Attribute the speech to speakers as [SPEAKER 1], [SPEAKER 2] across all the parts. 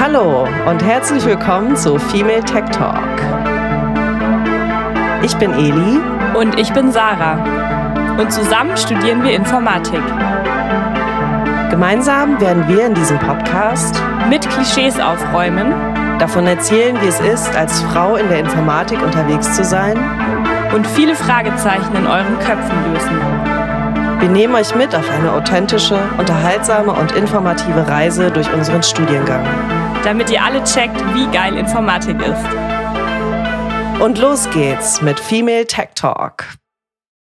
[SPEAKER 1] Hallo und herzlich willkommen zu Female Tech Talk. Ich bin Eli
[SPEAKER 2] und ich bin Sarah und zusammen studieren wir Informatik.
[SPEAKER 1] Gemeinsam werden wir in diesem Podcast
[SPEAKER 2] mit Klischees aufräumen,
[SPEAKER 1] davon erzählen, wie es ist, als Frau in der Informatik unterwegs zu sein
[SPEAKER 2] und viele Fragezeichen in euren Köpfen lösen.
[SPEAKER 1] Wir nehmen euch mit auf eine authentische, unterhaltsame und informative Reise durch unseren Studiengang.
[SPEAKER 2] Damit ihr alle checkt, wie geil Informatik ist.
[SPEAKER 1] Und los geht's mit Female Tech Talk.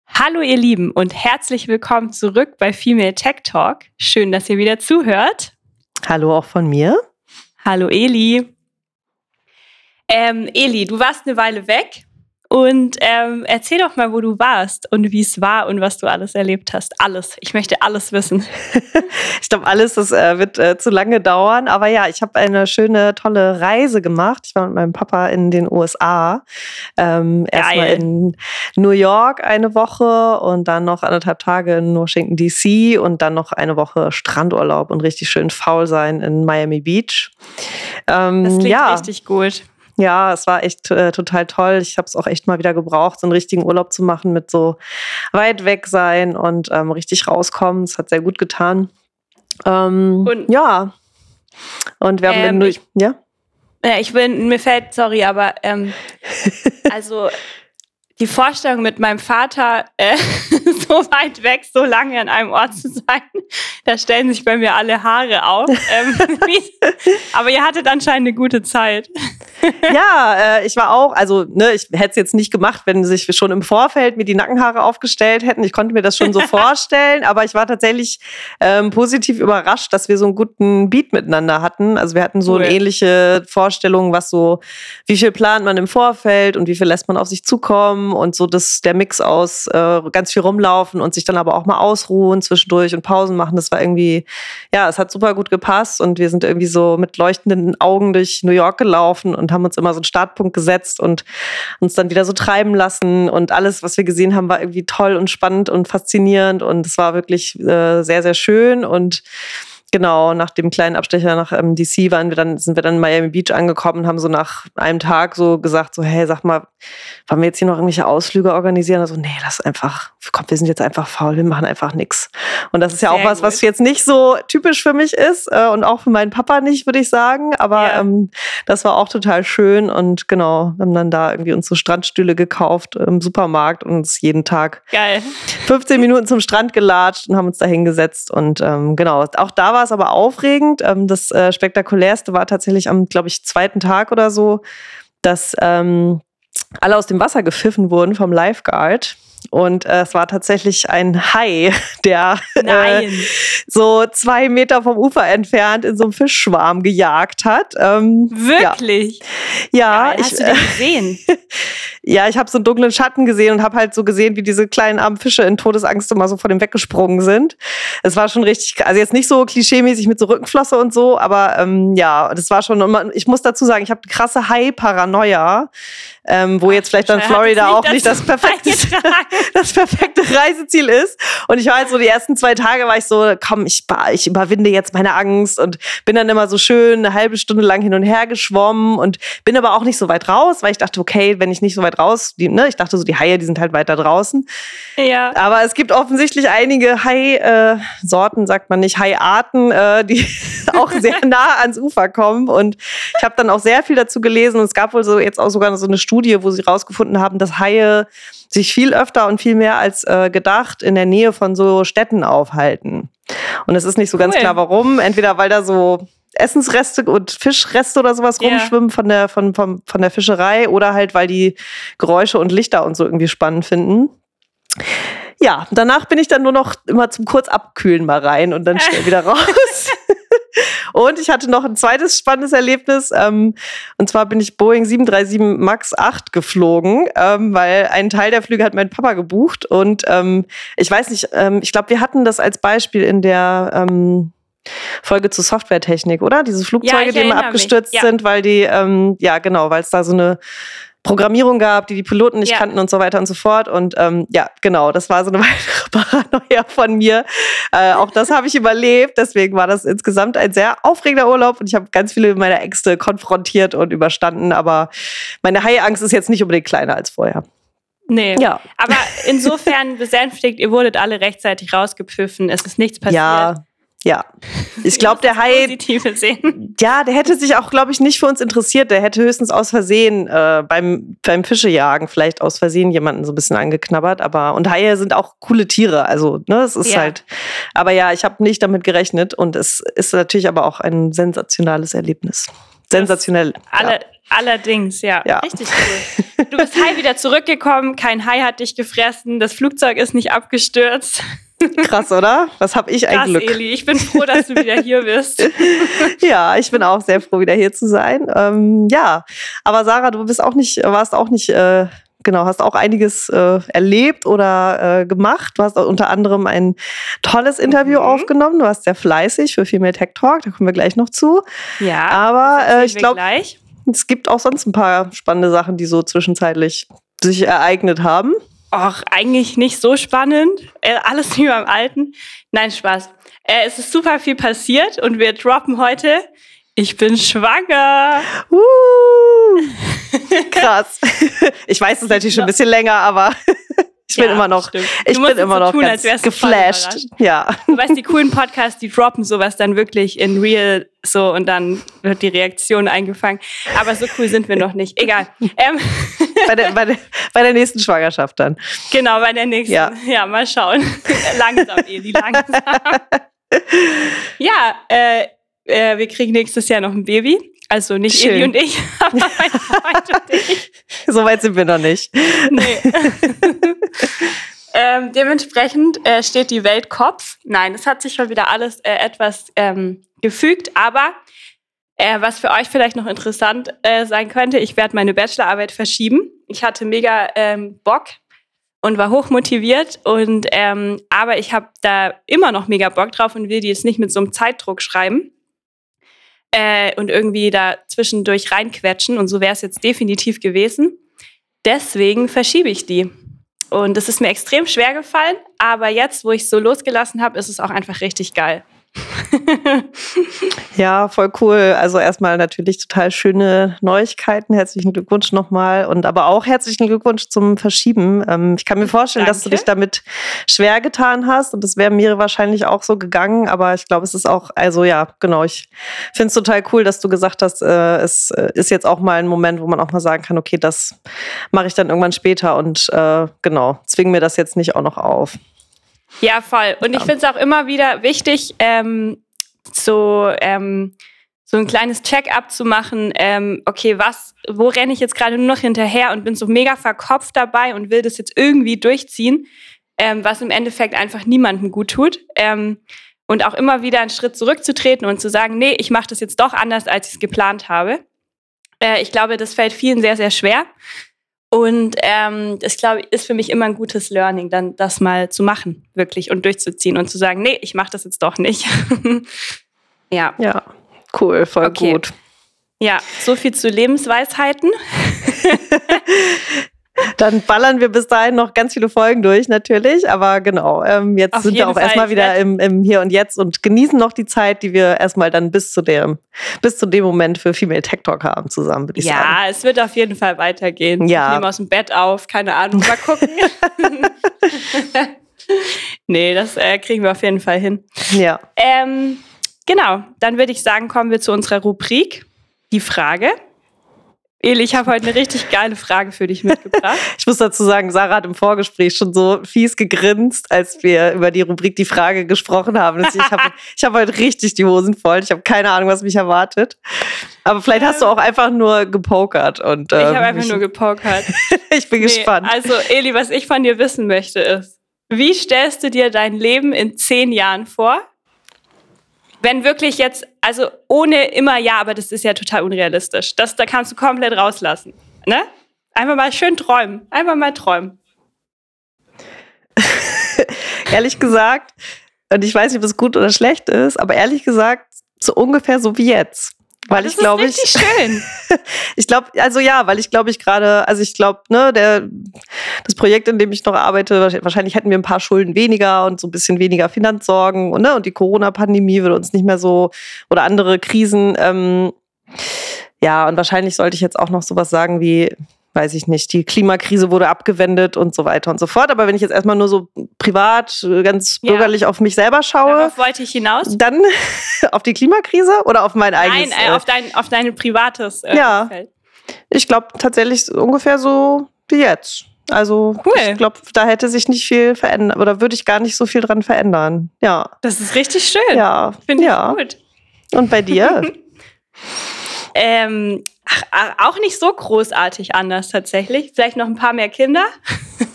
[SPEAKER 2] Hallo ihr Lieben und herzlich willkommen zurück bei Female Tech Talk. Schön, dass ihr wieder zuhört.
[SPEAKER 1] Hallo auch von mir.
[SPEAKER 2] Hallo Eli. Ähm, Eli, du warst eine Weile weg und ähm, erzähl doch mal, wo du warst und wie es war und was du alles erlebt hast. Alles. Ich möchte alles wissen.
[SPEAKER 1] ich glaube, alles, das äh, wird äh, zu lange dauern. Aber ja, ich habe eine schöne, tolle Reise gemacht. Ich war mit meinem Papa in den USA. Ähm, Erstmal in New York eine Woche und dann noch anderthalb Tage in Washington, D.C. und dann noch eine Woche Strandurlaub und richtig schön faul sein in Miami Beach.
[SPEAKER 2] Ähm, das klingt ja. richtig gut.
[SPEAKER 1] Ja, es war echt äh, total toll. Ich habe es auch echt mal wieder gebraucht, so einen richtigen Urlaub zu machen mit so weit weg sein und ähm, richtig rauskommen. Es hat sehr gut getan. Ähm, und, ja. Und wir haben ähm,
[SPEAKER 2] dann, ich, ja. Ja, ich bin, mir fällt, sorry, aber ähm, also die Vorstellung mit meinem Vater äh, so weit weg, so lange an einem Ort zu sein, da stellen sich bei mir alle Haare auf. Ähm, aber ihr hattet anscheinend eine gute Zeit.
[SPEAKER 1] ja, äh, ich war auch, also ne, ich hätte es jetzt nicht gemacht, wenn sich schon im Vorfeld mir die Nackenhaare aufgestellt hätten. Ich konnte mir das schon so vorstellen, aber ich war tatsächlich ähm, positiv überrascht, dass wir so einen guten Beat miteinander hatten. Also wir hatten so cool. eine ähnliche Vorstellung, was so, wie viel plant man im Vorfeld und wie viel lässt man auf sich zukommen und so das, der Mix aus äh, ganz viel rumlaufen und sich dann aber auch mal ausruhen zwischendurch und Pausen machen, das war irgendwie, ja, es hat super gut gepasst und wir sind irgendwie so mit leuchtenden Augen durch New York gelaufen und haben uns immer so einen Startpunkt gesetzt und uns dann wieder so treiben lassen. Und alles, was wir gesehen haben, war irgendwie toll und spannend und faszinierend und es war wirklich äh, sehr, sehr schön und Genau, nach dem kleinen Abstecher nach ähm, DC waren wir dann, sind wir dann in Miami Beach angekommen und haben so nach einem Tag so gesagt, so, hey, sag mal, wollen wir jetzt hier noch irgendwelche Ausflüge organisieren? Also, nee, lass einfach, komm, wir sind jetzt einfach faul, wir machen einfach nichts. Und das ist ja Sehr auch was, gut. was jetzt nicht so typisch für mich ist äh, und auch für meinen Papa nicht, würde ich sagen. Aber ja. ähm, das war auch total schön und genau, wir haben dann da irgendwie uns so Strandstühle gekauft im Supermarkt und uns jeden Tag
[SPEAKER 2] Geil.
[SPEAKER 1] 15 Minuten zum Strand gelatscht und haben uns da hingesetzt und ähm, genau, auch da war es aber aufregend. Ähm, das äh, Spektakulärste war tatsächlich am, glaube ich, zweiten Tag oder so, dass ähm, alle aus dem Wasser gepfiffen wurden vom Lifeguard. Und äh, es war tatsächlich ein Hai, der äh, so zwei Meter vom Ufer entfernt in so einem Fischschwarm gejagt hat.
[SPEAKER 2] Ähm, Wirklich?
[SPEAKER 1] Ja. ja
[SPEAKER 2] ich, hast du den gesehen?
[SPEAKER 1] ja, ich habe so einen dunklen Schatten gesehen und habe halt so gesehen, wie diese kleinen armen Fische in Todesangst immer so vor dem weggesprungen sind. Es war schon richtig, also jetzt nicht so klischeemäßig mit so Rückenflosse und so, aber ähm, ja, das war schon, ich muss dazu sagen, ich habe krasse Hai-Paranoia ähm, wo jetzt vielleicht dann Florida auch nicht das perfekte, das perfekte Reiseziel ist. Und ich war halt so, die ersten zwei Tage war ich so, komm, ich, ich überwinde jetzt meine Angst und bin dann immer so schön eine halbe Stunde lang hin und her geschwommen und bin aber auch nicht so weit raus, weil ich dachte, okay, wenn ich nicht so weit raus, die, ne, ich dachte so, die Haie, die sind halt weiter draußen.
[SPEAKER 2] Ja.
[SPEAKER 1] Aber es gibt offensichtlich einige Hai-Sorten, äh, sagt man nicht, Haiarten, äh, die auch sehr nah ans Ufer kommen. Und ich habe dann auch sehr viel dazu gelesen und es gab wohl so jetzt auch sogar so eine Studie, Studie, wo sie rausgefunden haben, dass Haie sich viel öfter und viel mehr als äh, gedacht in der Nähe von so Städten aufhalten. Und es ist nicht so cool. ganz klar, warum. Entweder weil da so Essensreste und Fischreste oder sowas yeah. rumschwimmen von der, von, von, von der Fischerei oder halt, weil die Geräusche und Lichter und so irgendwie spannend finden. Ja, danach bin ich dann nur noch immer zum Kurzabkühlen mal rein und dann schnell wieder raus. Und ich hatte noch ein zweites spannendes Erlebnis. Ähm, und zwar bin ich Boeing 737 MAX 8 geflogen, ähm, weil einen Teil der Flüge hat mein Papa gebucht. Und ähm, ich weiß nicht, ähm, ich glaube, wir hatten das als Beispiel in der ähm, Folge zur Softwaretechnik, oder? Diese Flugzeuge, ja, die immer abgestürzt ja. sind, weil die, ähm, ja, genau, weil es da so eine Programmierung gab, die die Piloten nicht ja. kannten und so weiter und so fort. Und ähm, ja, genau, das war so eine weitere Paranoia von mir. Äh, auch das habe ich überlebt. Deswegen war das insgesamt ein sehr aufregender Urlaub und ich habe ganz viele meiner Ängste konfrontiert und überstanden. Aber meine Haiangst ist jetzt nicht unbedingt kleiner als vorher.
[SPEAKER 2] Nee. Ja. Aber insofern besänftigt, ihr wurdet alle rechtzeitig rausgepfiffen, es ist nichts passiert.
[SPEAKER 1] Ja. Ja, ich glaube, der Hai. Sehen. Ja, der hätte sich auch, glaube ich, nicht für uns interessiert. Der hätte höchstens aus Versehen äh, beim, beim Fischejagen vielleicht aus Versehen jemanden so ein bisschen angeknabbert. Aber und Haie sind auch coole Tiere. Also, ne, es ist ja. halt. Aber ja, ich habe nicht damit gerechnet und es ist natürlich aber auch ein sensationales Erlebnis. Sensationell.
[SPEAKER 2] Alle, ja. Allerdings, ja. ja. Richtig cool. Du bist Hai wieder zurückgekommen, kein Hai hat dich gefressen, das Flugzeug ist nicht abgestürzt.
[SPEAKER 1] Krass, oder? Was habe ich ein Krass, Glück.
[SPEAKER 2] Eli, ich bin froh, dass du wieder hier bist.
[SPEAKER 1] ja, ich bin auch sehr froh, wieder hier zu sein. Ähm, ja, aber Sarah, du bist auch nicht, warst auch nicht, äh, genau, hast auch einiges äh, erlebt oder äh, gemacht. Du hast unter anderem ein tolles Interview mhm. aufgenommen. Du warst sehr fleißig für Female Tech Talk, da kommen wir gleich noch zu.
[SPEAKER 2] Ja,
[SPEAKER 1] aber äh, ich glaube, es gibt auch sonst ein paar spannende Sachen, die so zwischenzeitlich sich ereignet haben.
[SPEAKER 2] Och, eigentlich nicht so spannend. Äh, alles wie beim Alten. Nein, Spaß. Äh, es ist super viel passiert und wir droppen heute. Ich bin schwanger.
[SPEAKER 1] Uh, krass. Ich weiß es natürlich schon ein bisschen länger, aber ich bin ja, immer noch, stimmt. ich bin immer noch tun, ganz geflasht. Ja.
[SPEAKER 2] Du weißt, die coolen Podcasts, die droppen sowas dann wirklich in real so und dann wird die Reaktion eingefangen. Aber so cool sind wir noch nicht. Egal. Ähm.
[SPEAKER 1] Bei, der, bei, der, bei der nächsten Schwangerschaft dann.
[SPEAKER 2] Genau, bei der nächsten. Ja, ja mal schauen. langsam, Eli, langsam. ja, äh, äh, wir kriegen nächstes Jahr noch ein Baby. Also nicht Schön. Eli und ich, aber mein Freund und ich.
[SPEAKER 1] So weit sind wir noch nicht. Nee.
[SPEAKER 2] ähm, dementsprechend äh, steht die Welt Kopf. Nein, es hat sich schon wieder alles äh, etwas ähm, gefügt, aber äh, was für euch vielleicht noch interessant äh, sein könnte, ich werde meine Bachelorarbeit verschieben. Ich hatte mega ähm, Bock und war hochmotiviert und ähm, aber ich habe da immer noch mega Bock drauf und will die jetzt nicht mit so einem Zeitdruck schreiben äh, und irgendwie da zwischendurch reinquetschen. Und so wäre es jetzt definitiv gewesen. Deswegen verschiebe ich die. Und es ist mir extrem schwer gefallen, aber jetzt, wo ich so losgelassen habe, ist es auch einfach richtig geil.
[SPEAKER 1] ja, voll cool. Also erstmal natürlich total schöne Neuigkeiten. Herzlichen Glückwunsch nochmal und aber auch herzlichen Glückwunsch zum Verschieben. Ähm, ich kann mir vorstellen, Danke. dass du dich damit schwer getan hast und das wäre mir wahrscheinlich auch so gegangen. Aber ich glaube, es ist auch, also ja, genau. Ich finde es total cool, dass du gesagt hast, äh, es äh, ist jetzt auch mal ein Moment, wo man auch mal sagen kann, okay, das mache ich dann irgendwann später und äh, genau, zwing mir das jetzt nicht auch noch auf.
[SPEAKER 2] Ja, voll. Und ich finde es auch immer wieder wichtig, ähm, so, ähm, so ein kleines Check-up zu machen. Ähm, okay, was, wo renne ich jetzt gerade nur noch hinterher und bin so mega verkopft dabei und will das jetzt irgendwie durchziehen, ähm, was im Endeffekt einfach niemandem gut tut. Ähm, und auch immer wieder einen Schritt zurückzutreten und zu sagen, nee, ich mache das jetzt doch anders, als ich es geplant habe. Äh, ich glaube, das fällt vielen sehr, sehr schwer. Und ähm, das, glaube ich, ist für mich immer ein gutes Learning, dann das mal zu machen, wirklich und durchzuziehen und zu sagen, nee, ich mache das jetzt doch nicht. ja.
[SPEAKER 1] Ja, cool, voll okay. gut.
[SPEAKER 2] Ja, so viel zu Lebensweisheiten.
[SPEAKER 1] Dann ballern wir bis dahin noch ganz viele Folgen durch, natürlich. Aber genau, ähm, jetzt Auf sind wir auch erstmal wieder im, im, Hier und Jetzt und genießen noch die Zeit, die wir erstmal dann bis zu dem, bis zu dem Moment für Female Tech Talk haben zusammen, würde ich
[SPEAKER 2] ja,
[SPEAKER 1] sagen.
[SPEAKER 2] Ja, es wird auf jeden Fall weitergehen. Ja. Ich nehme aus dem Bett auf, keine Ahnung, mal gucken. nee, das äh, kriegen wir auf jeden Fall hin.
[SPEAKER 1] Ja.
[SPEAKER 2] Ähm, genau, dann würde ich sagen, kommen wir zu unserer Rubrik. Die Frage. Eli, ich habe heute eine richtig geile Frage für dich mitgebracht.
[SPEAKER 1] ich muss dazu sagen, Sarah hat im Vorgespräch schon so fies gegrinst, als wir über die Rubrik die Frage gesprochen haben. Ich habe ich hab heute richtig die Hosen voll. Ich habe keine Ahnung, was mich erwartet. Aber vielleicht hast du auch einfach nur gepokert. Und,
[SPEAKER 2] ähm, ich habe einfach nur gepokert.
[SPEAKER 1] ich bin nee, gespannt.
[SPEAKER 2] Also, Eli, was ich von dir wissen möchte, ist, wie stellst du dir dein Leben in zehn Jahren vor? Wenn wirklich jetzt, also ohne immer ja, aber das ist ja total unrealistisch. Das, da kannst du komplett rauslassen. Ne? Einfach mal schön träumen. Einfach mal träumen.
[SPEAKER 1] ehrlich gesagt, und ich weiß nicht, ob es gut oder schlecht ist, aber ehrlich gesagt, so ungefähr so wie jetzt. Weil
[SPEAKER 2] das
[SPEAKER 1] ich glaube ich
[SPEAKER 2] schön.
[SPEAKER 1] ich glaube also ja weil ich glaube ich gerade also ich glaube ne der das Projekt in dem ich noch arbeite wahrscheinlich hätten wir ein paar Schulden weniger und so ein bisschen weniger Finanzsorgen und ne und die Corona Pandemie würde uns nicht mehr so oder andere Krisen ähm, ja und wahrscheinlich sollte ich jetzt auch noch sowas sagen wie weiß ich nicht, die Klimakrise wurde abgewendet und so weiter und so fort. Aber wenn ich jetzt erstmal nur so privat, äh, ganz
[SPEAKER 2] Ja.
[SPEAKER 1] bürgerlich auf mich selber schaue,
[SPEAKER 2] Darauf wollte ich hinaus.
[SPEAKER 1] dann auf die Klimakrise oder auf mein eigenes?
[SPEAKER 2] Nein, äh, auf dein, auf dein privates äh,
[SPEAKER 1] Ja.
[SPEAKER 2] Umfeld.
[SPEAKER 1] ich glaube tatsächlich ungefähr so wie jetzt. Also
[SPEAKER 2] Cool.
[SPEAKER 1] ich glaube, da hätte sich nicht viel verändert oder würde ich gar nicht so viel dran verändern. Ja,
[SPEAKER 2] Das ist richtig schön.
[SPEAKER 1] ja,
[SPEAKER 2] Finde
[SPEAKER 1] ja.
[SPEAKER 2] ich gut.
[SPEAKER 1] Und bei dir?
[SPEAKER 2] Ähm, ach, auch nicht so großartig anders tatsächlich. Vielleicht noch ein paar mehr Kinder.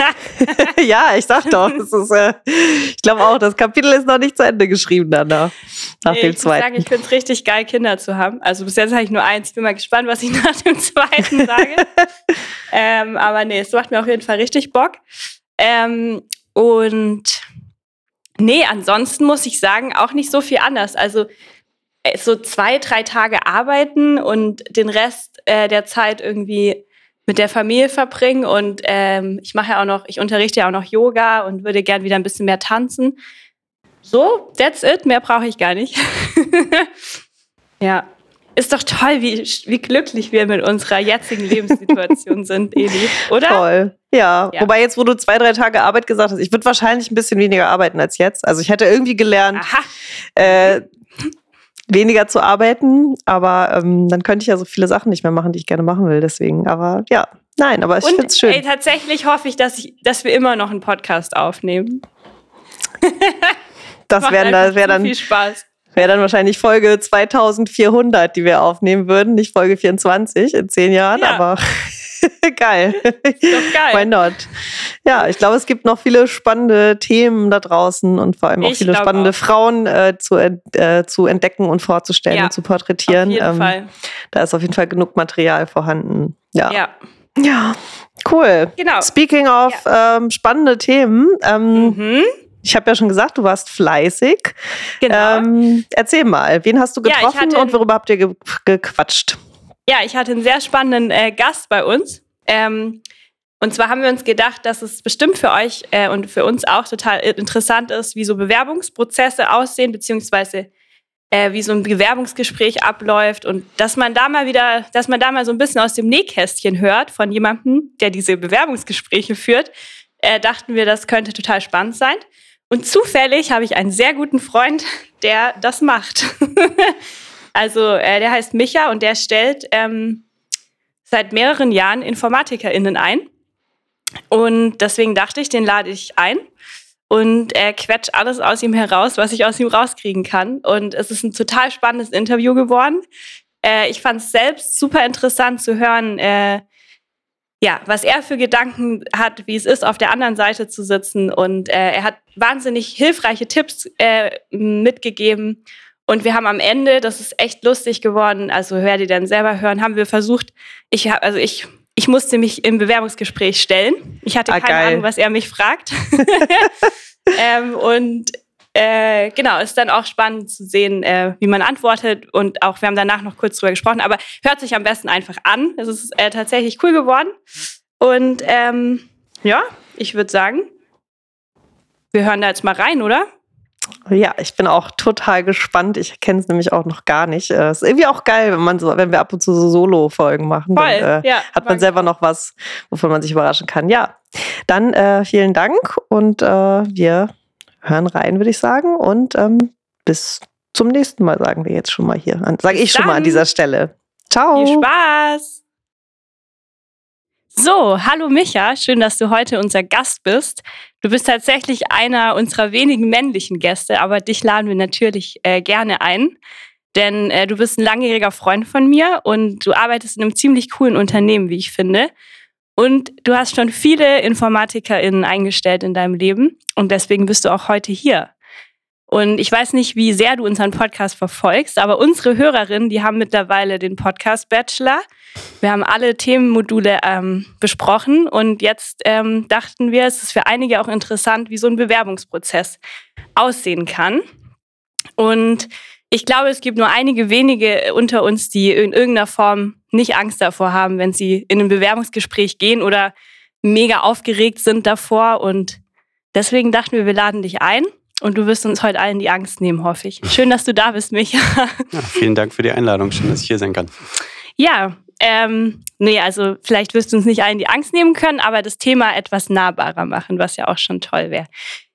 [SPEAKER 1] ja, ich sag doch, ist, äh, ich glaube auch, das Kapitel ist noch nicht zu Ende geschrieben danach. Nach
[SPEAKER 2] Nee,
[SPEAKER 1] dem
[SPEAKER 2] ich muss sagen,
[SPEAKER 1] zweiten.
[SPEAKER 2] ich finde es richtig geil, Kinder zu haben. Also bis jetzt habe ich nur eins. Ich bin mal gespannt, was ich nach dem zweiten sage. ähm, aber nee, es macht mir auf jeden Fall richtig Bock. Ähm, und nee, ansonsten muss ich sagen, auch nicht so viel anders. Also so zwei, drei Tage arbeiten und den Rest äh, der Zeit irgendwie mit der Familie verbringen. Und ähm, ich mache ja auch noch, ich unterrichte ja auch noch Yoga und würde gern wieder ein bisschen mehr tanzen. So, that's it. Mehr brauche ich gar nicht. ja. Ist doch toll, wie, wie glücklich wir mit unserer jetzigen Lebenssituation sind, Eli, oder?
[SPEAKER 1] Toll. Ja.
[SPEAKER 2] Ja.
[SPEAKER 1] wobei jetzt, wo du zwei, drei Tage Arbeit gesagt hast, ich würde wahrscheinlich ein bisschen weniger arbeiten als jetzt. Also ich hätte irgendwie gelernt, äh, weniger zu arbeiten, aber ähm, dann könnte ich ja so viele Sachen nicht mehr machen, die ich gerne machen will. Deswegen, aber ja, nein, aber ich finde es schön.
[SPEAKER 2] ey, tatsächlich hoffe ich dass, ich, dass wir immer noch einen Podcast aufnehmen.
[SPEAKER 1] das wäre das wär dann,
[SPEAKER 2] viel Spaß.
[SPEAKER 1] wär dann wahrscheinlich Folge 2400, die wir aufnehmen würden, nicht Folge 24 in zehn Jahren,
[SPEAKER 2] Ja.
[SPEAKER 1] aber geil.
[SPEAKER 2] Doch geil.
[SPEAKER 1] Why not? Ja, ich glaube, es gibt noch viele spannende Themen da draußen und vor allem auch
[SPEAKER 2] Ich
[SPEAKER 1] viele spannende
[SPEAKER 2] auch.
[SPEAKER 1] Frauen äh, zu, äh, zu entdecken und vorzustellen
[SPEAKER 2] Ja,
[SPEAKER 1] und zu porträtieren.
[SPEAKER 2] Auf jeden
[SPEAKER 1] Ähm,
[SPEAKER 2] Fall.
[SPEAKER 1] Da ist auf jeden Fall genug Material vorhanden. Ja.
[SPEAKER 2] Ja,
[SPEAKER 1] Ja, cool.
[SPEAKER 2] genau.
[SPEAKER 1] Speaking of ähm, spannende Themen, ähm,
[SPEAKER 2] Mhm.
[SPEAKER 1] ich habe ja schon gesagt, du warst fleißig.
[SPEAKER 2] Genau.
[SPEAKER 1] Ähm, erzähl mal, wen hast du
[SPEAKER 2] Ja,
[SPEAKER 1] getroffen und worüber habt ihr ge gequatscht?
[SPEAKER 2] Ja, ich hatte einen sehr spannenden äh, Gast bei uns. Ähm, und zwar haben wir uns gedacht, dass es bestimmt für euch äh, und für uns auch total interessant ist, wie so Bewerbungsprozesse aussehen, beziehungsweise äh, wie so ein Bewerbungsgespräch abläuft und dass man da mal wieder, dass man da mal so ein bisschen aus dem Nähkästchen hört von jemandem, der diese Bewerbungsgespräche führt, äh, dachten wir, das könnte total spannend sein. Und zufällig habe ich einen sehr guten Freund, der das macht. also äh, der heißt Micha und der stellt ähm, seit mehreren Jahren InformatikerInnen ein. Und deswegen dachte ich, den lade ich ein und er quetscht alles aus ihm heraus, was ich aus ihm rauskriegen kann. Und es ist ein total spannendes Interview geworden. Äh, ich fand es selbst super interessant zu hören, äh, ja, was er für Gedanken hat, wie es ist, auf der anderen Seite zu sitzen. Und äh, er hat wahnsinnig hilfreiche Tipps äh, mitgegeben. Und wir haben am Ende, das ist echt lustig geworden, also hör die dann selber hören, haben wir versucht, ich habe, also ich, ich musste mich im Bewerbungsgespräch stellen. Ich hatte
[SPEAKER 1] Ah,
[SPEAKER 2] keine
[SPEAKER 1] geil.
[SPEAKER 2] Ahnung, was er mich fragt. ähm, und äh, genau, ist dann auch spannend zu sehen, äh, wie man antwortet. Und auch, wir haben danach noch kurz drüber gesprochen, aber hört sich am besten einfach an. Es ist äh, tatsächlich cool geworden. Und ähm, ja, ich würde sagen, wir hören da jetzt mal rein, oder?
[SPEAKER 1] Ja, ich bin auch total gespannt. Ich kenne es nämlich auch noch gar nicht. Äh, ist irgendwie auch geil, wenn man so, wenn wir ab und zu so Solo-Folgen machen.
[SPEAKER 2] Voll,
[SPEAKER 1] Dann, äh,
[SPEAKER 2] ja.
[SPEAKER 1] hat man selber noch was, wovon man sich überraschen kann. Ja, dann äh, vielen Dank und äh, wir hören rein, würde ich sagen. Und ähm, bis zum nächsten Mal, sagen wir jetzt schon mal hier. Sage ich schon mal an dieser Stelle. Ciao.
[SPEAKER 2] Viel Spaß! So, hallo Micha, schön, dass du heute unser Gast bist. Du bist tatsächlich einer unserer wenigen männlichen Gäste, aber dich laden wir natürlich äh, gerne ein, denn äh, du bist ein langjähriger Freund von mir und du arbeitest in einem ziemlich coolen Unternehmen, wie ich finde. Und du hast schon viele InformatikerInnen eingestellt in deinem Leben und deswegen bist du auch heute hier. Und ich weiß nicht, wie sehr du unseren Podcast verfolgst, aber unsere Hörerinnen, die haben mittlerweile den Podcast Bachelor. Wir haben alle Themenmodule ähm, besprochen und jetzt ähm, dachten wir, es ist für einige auch interessant, wie so ein Bewerbungsprozess aussehen kann. Und ich glaube, es gibt nur einige wenige unter uns, die in irgendeiner Form nicht Angst davor haben, wenn sie in ein Bewerbungsgespräch gehen oder mega aufgeregt sind davor. Und deswegen dachten wir, wir laden dich ein. Und du wirst uns heute allen die Angst nehmen, hoffe ich. Schön, dass du da bist, Micha.
[SPEAKER 3] Ja, vielen Dank für die Einladung. Schön, dass ich hier sein kann.
[SPEAKER 2] Ja, ähm, nee, also vielleicht wirst du uns nicht allen die Angst nehmen können, aber das Thema etwas nahbarer machen, was ja auch schon toll wäre.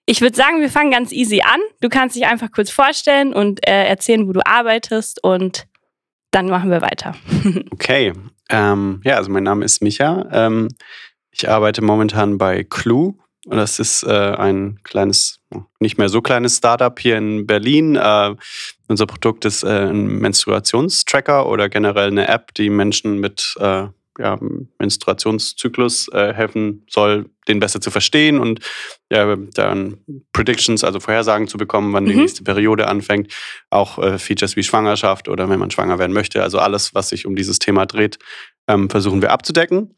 [SPEAKER 2] Ich würde sagen, wir fangen ganz easy an. Du kannst dich einfach kurz vorstellen und äh, erzählen, wo du arbeitest und dann machen wir weiter.
[SPEAKER 3] okay. Ähm, ja, also mein Name ist Micha. Ähm, ich arbeite momentan bei Clue. Und das ist äh, ein kleines, nicht mehr so kleines Startup hier in Berlin. Äh, unser Produkt ist äh, ein Menstruationstracker oder generell eine App, die Menschen mit äh, ja, Menstruationszyklus äh, helfen soll, den besser zu verstehen und ja, dann Predictions, also Vorhersagen zu bekommen, wann mhm. die nächste Periode anfängt. Auch äh, Features wie Schwangerschaft oder wenn man schwanger werden möchte. Also alles, was sich um dieses Thema dreht, ähm, versuchen wir abzudecken.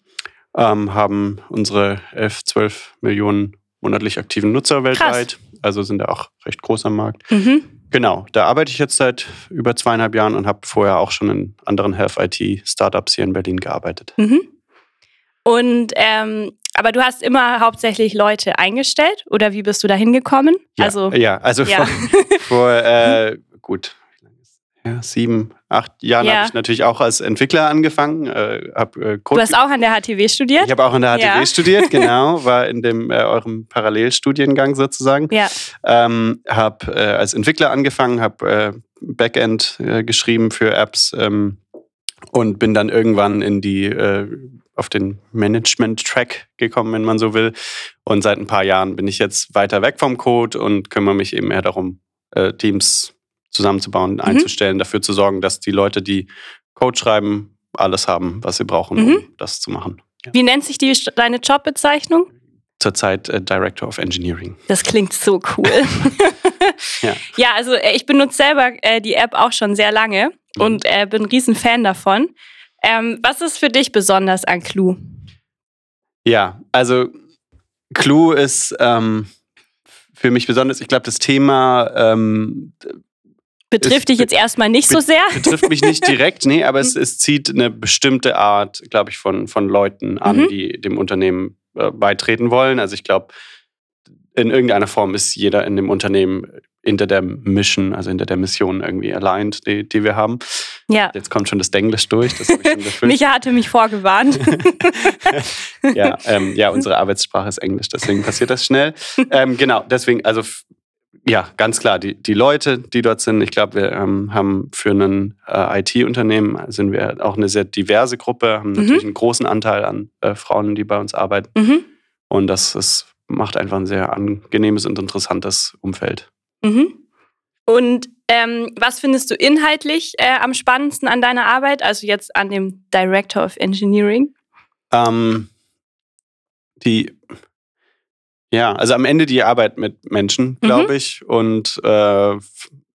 [SPEAKER 3] Ähm, haben unsere 11, 12 Millionen monatlich aktiven Nutzer weltweit. Krass. Also sind da auch recht groß am Markt. Mhm. Genau, da arbeite ich jetzt seit über zweieinhalb Jahren und habe vorher auch schon in anderen Health-IT-Startups hier in Berlin gearbeitet. Mhm.
[SPEAKER 2] Und ähm, aber du hast immer hauptsächlich Leute eingestellt oder wie bist du da hingekommen?
[SPEAKER 3] Ja, also, ja, also ja. vor, vor äh, gut, ja, sieben, acht Jahren ja. habe ich natürlich auch als Entwickler angefangen. Äh, hab, äh,
[SPEAKER 2] du hast auch an der HTW studiert?
[SPEAKER 3] Ich habe auch an der HTW ja. studiert, genau. War in dem äh, eurem Parallelstudiengang sozusagen. Ja. Ähm, habe äh, als Entwickler angefangen, habe äh, Backend äh, geschrieben für Apps ähm, und bin dann irgendwann in die auf den Management-Track gekommen, wenn man so will. Und seit ein paar Jahren bin ich jetzt weiter weg vom Code und kümmere mich eben mehr darum, Teams zusammenzubauen, mhm. einzustellen, dafür zu sorgen, dass die Leute, die Code schreiben, alles haben, was sie brauchen, um mhm. das zu machen.
[SPEAKER 2] Ja. Wie nennt sich die, deine Jobbezeichnung?
[SPEAKER 3] Zurzeit äh, Director of Engineering.
[SPEAKER 2] Das klingt so cool. ja. ja. also äh, ich benutze selber äh, die App auch schon sehr lange mhm. und äh, bin ein riesen Fan davon. Ähm, was ist für dich besonders an Clue?
[SPEAKER 3] Ja, also Clue ist ähm, für mich besonders, ich glaube, das Thema ähm,
[SPEAKER 2] Betrifft dich jetzt erstmal nicht so sehr?
[SPEAKER 3] Betrifft mich nicht direkt, nee, aber es, es zieht eine bestimmte Art, glaube ich, von, von Leuten an, mhm. die dem Unternehmen äh, beitreten wollen. Also ich glaube, in irgendeiner Form ist jeder in dem Unternehmen hinter der Mission, also hinter der Mission irgendwie aligned, die, die wir haben. Ja. Jetzt kommt schon das Denglisch durch. Das
[SPEAKER 2] Micha hatte mich vorgewarnt.
[SPEAKER 3] ja, ähm, ja, unsere Arbeitssprache ist Englisch, deswegen passiert das schnell. Ähm, genau, deswegen, also ja, ganz klar. Die, die Leute, die dort sind, ich glaube, wir ähm, haben für ein äh, IT-Unternehmen sind wir auch eine sehr diverse Gruppe, haben mhm. natürlich einen großen Anteil an äh, Frauen, die bei uns arbeiten. Mhm. Und das, das macht einfach ein sehr angenehmes und interessantes Umfeld.
[SPEAKER 2] Mhm. Und ähm, was findest du inhaltlich äh, am spannendsten an deiner Arbeit, also jetzt an dem Director of Engineering?
[SPEAKER 3] Ähm, die ja, also am Ende die Arbeit mit Menschen, glaube mhm. ich. Und äh,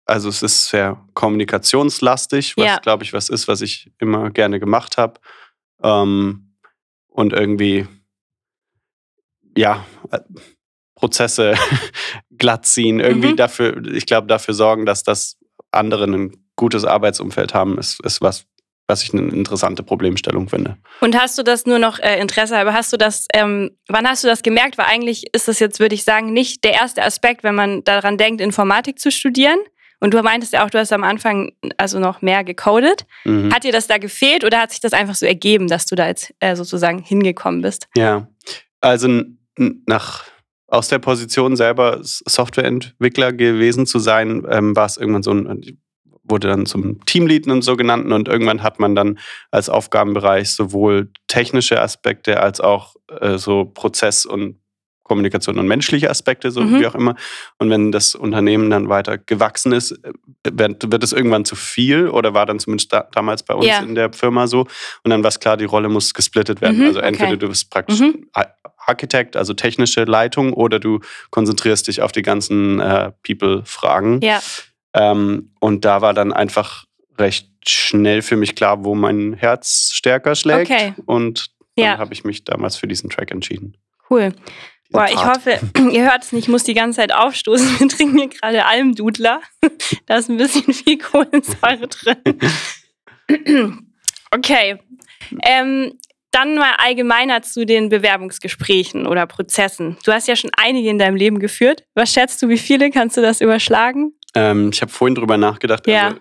[SPEAKER 3] also es ist sehr kommunikationslastig, was, ja. glaube ich, was ist, was ich immer gerne gemacht habe. Ähm, und irgendwie, ja, äh, Prozesse glatt ziehen, irgendwie mhm. dafür, ich glaube, dafür sorgen, dass das andere ein gutes Arbeitsumfeld haben, ist, ist was, was ich eine interessante Problemstellung finde.
[SPEAKER 2] Und hast du das nur noch äh, Interesse, aber hast du das, ähm, wann hast du das gemerkt? Weil eigentlich ist das jetzt, würde ich sagen, nicht der erste Aspekt, wenn man daran denkt, Informatik zu studieren. Und du meintest ja auch, du hast am Anfang also noch mehr gecodet. Mhm. Hat dir das da gefehlt oder hat sich das einfach so ergeben, dass du da jetzt äh, sozusagen hingekommen bist?
[SPEAKER 3] Ja, also nach aus der Position selber Softwareentwickler gewesen zu sein, ähm, war es irgendwann so ein, wurde dann zum Teamlead und so genannt und irgendwann hat man dann als Aufgabenbereich sowohl technische Aspekte als auch äh, so Prozess- und Kommunikation und menschliche Aspekte, so mhm. wie auch immer. Und wenn das Unternehmen dann weiter gewachsen ist, äh, wird, wird es irgendwann zu viel oder war dann zumindest da, damals bei uns yeah. in der Firma so. Und dann war es klar, die Rolle muss gesplittet werden. Mhm, also entweder okay. du bist praktisch mhm. Architekt, also technische Leitung, oder du konzentrierst dich auf die ganzen äh, People-Fragen. Ja. Ähm, und da war dann einfach recht schnell für mich klar, wo mein Herz stärker schlägt. Okay. Und dann ja. habe ich mich damals für diesen Track entschieden.
[SPEAKER 2] Cool. Boah, ich hoffe, ihr hört es nicht, ich muss die ganze Zeit aufstoßen. Wir trinken hier gerade Almdudler. Da ist ein bisschen viel Kohlensäure drin. Okay. Ähm, dann mal allgemeiner zu den Bewerbungsgesprächen oder Prozessen. Du hast ja schon einige in deinem Leben geführt. Was schätzt du, wie viele? Kannst du das überschlagen?
[SPEAKER 3] Ähm, ich habe vorhin drüber nachgedacht.
[SPEAKER 2] Ja.
[SPEAKER 3] Also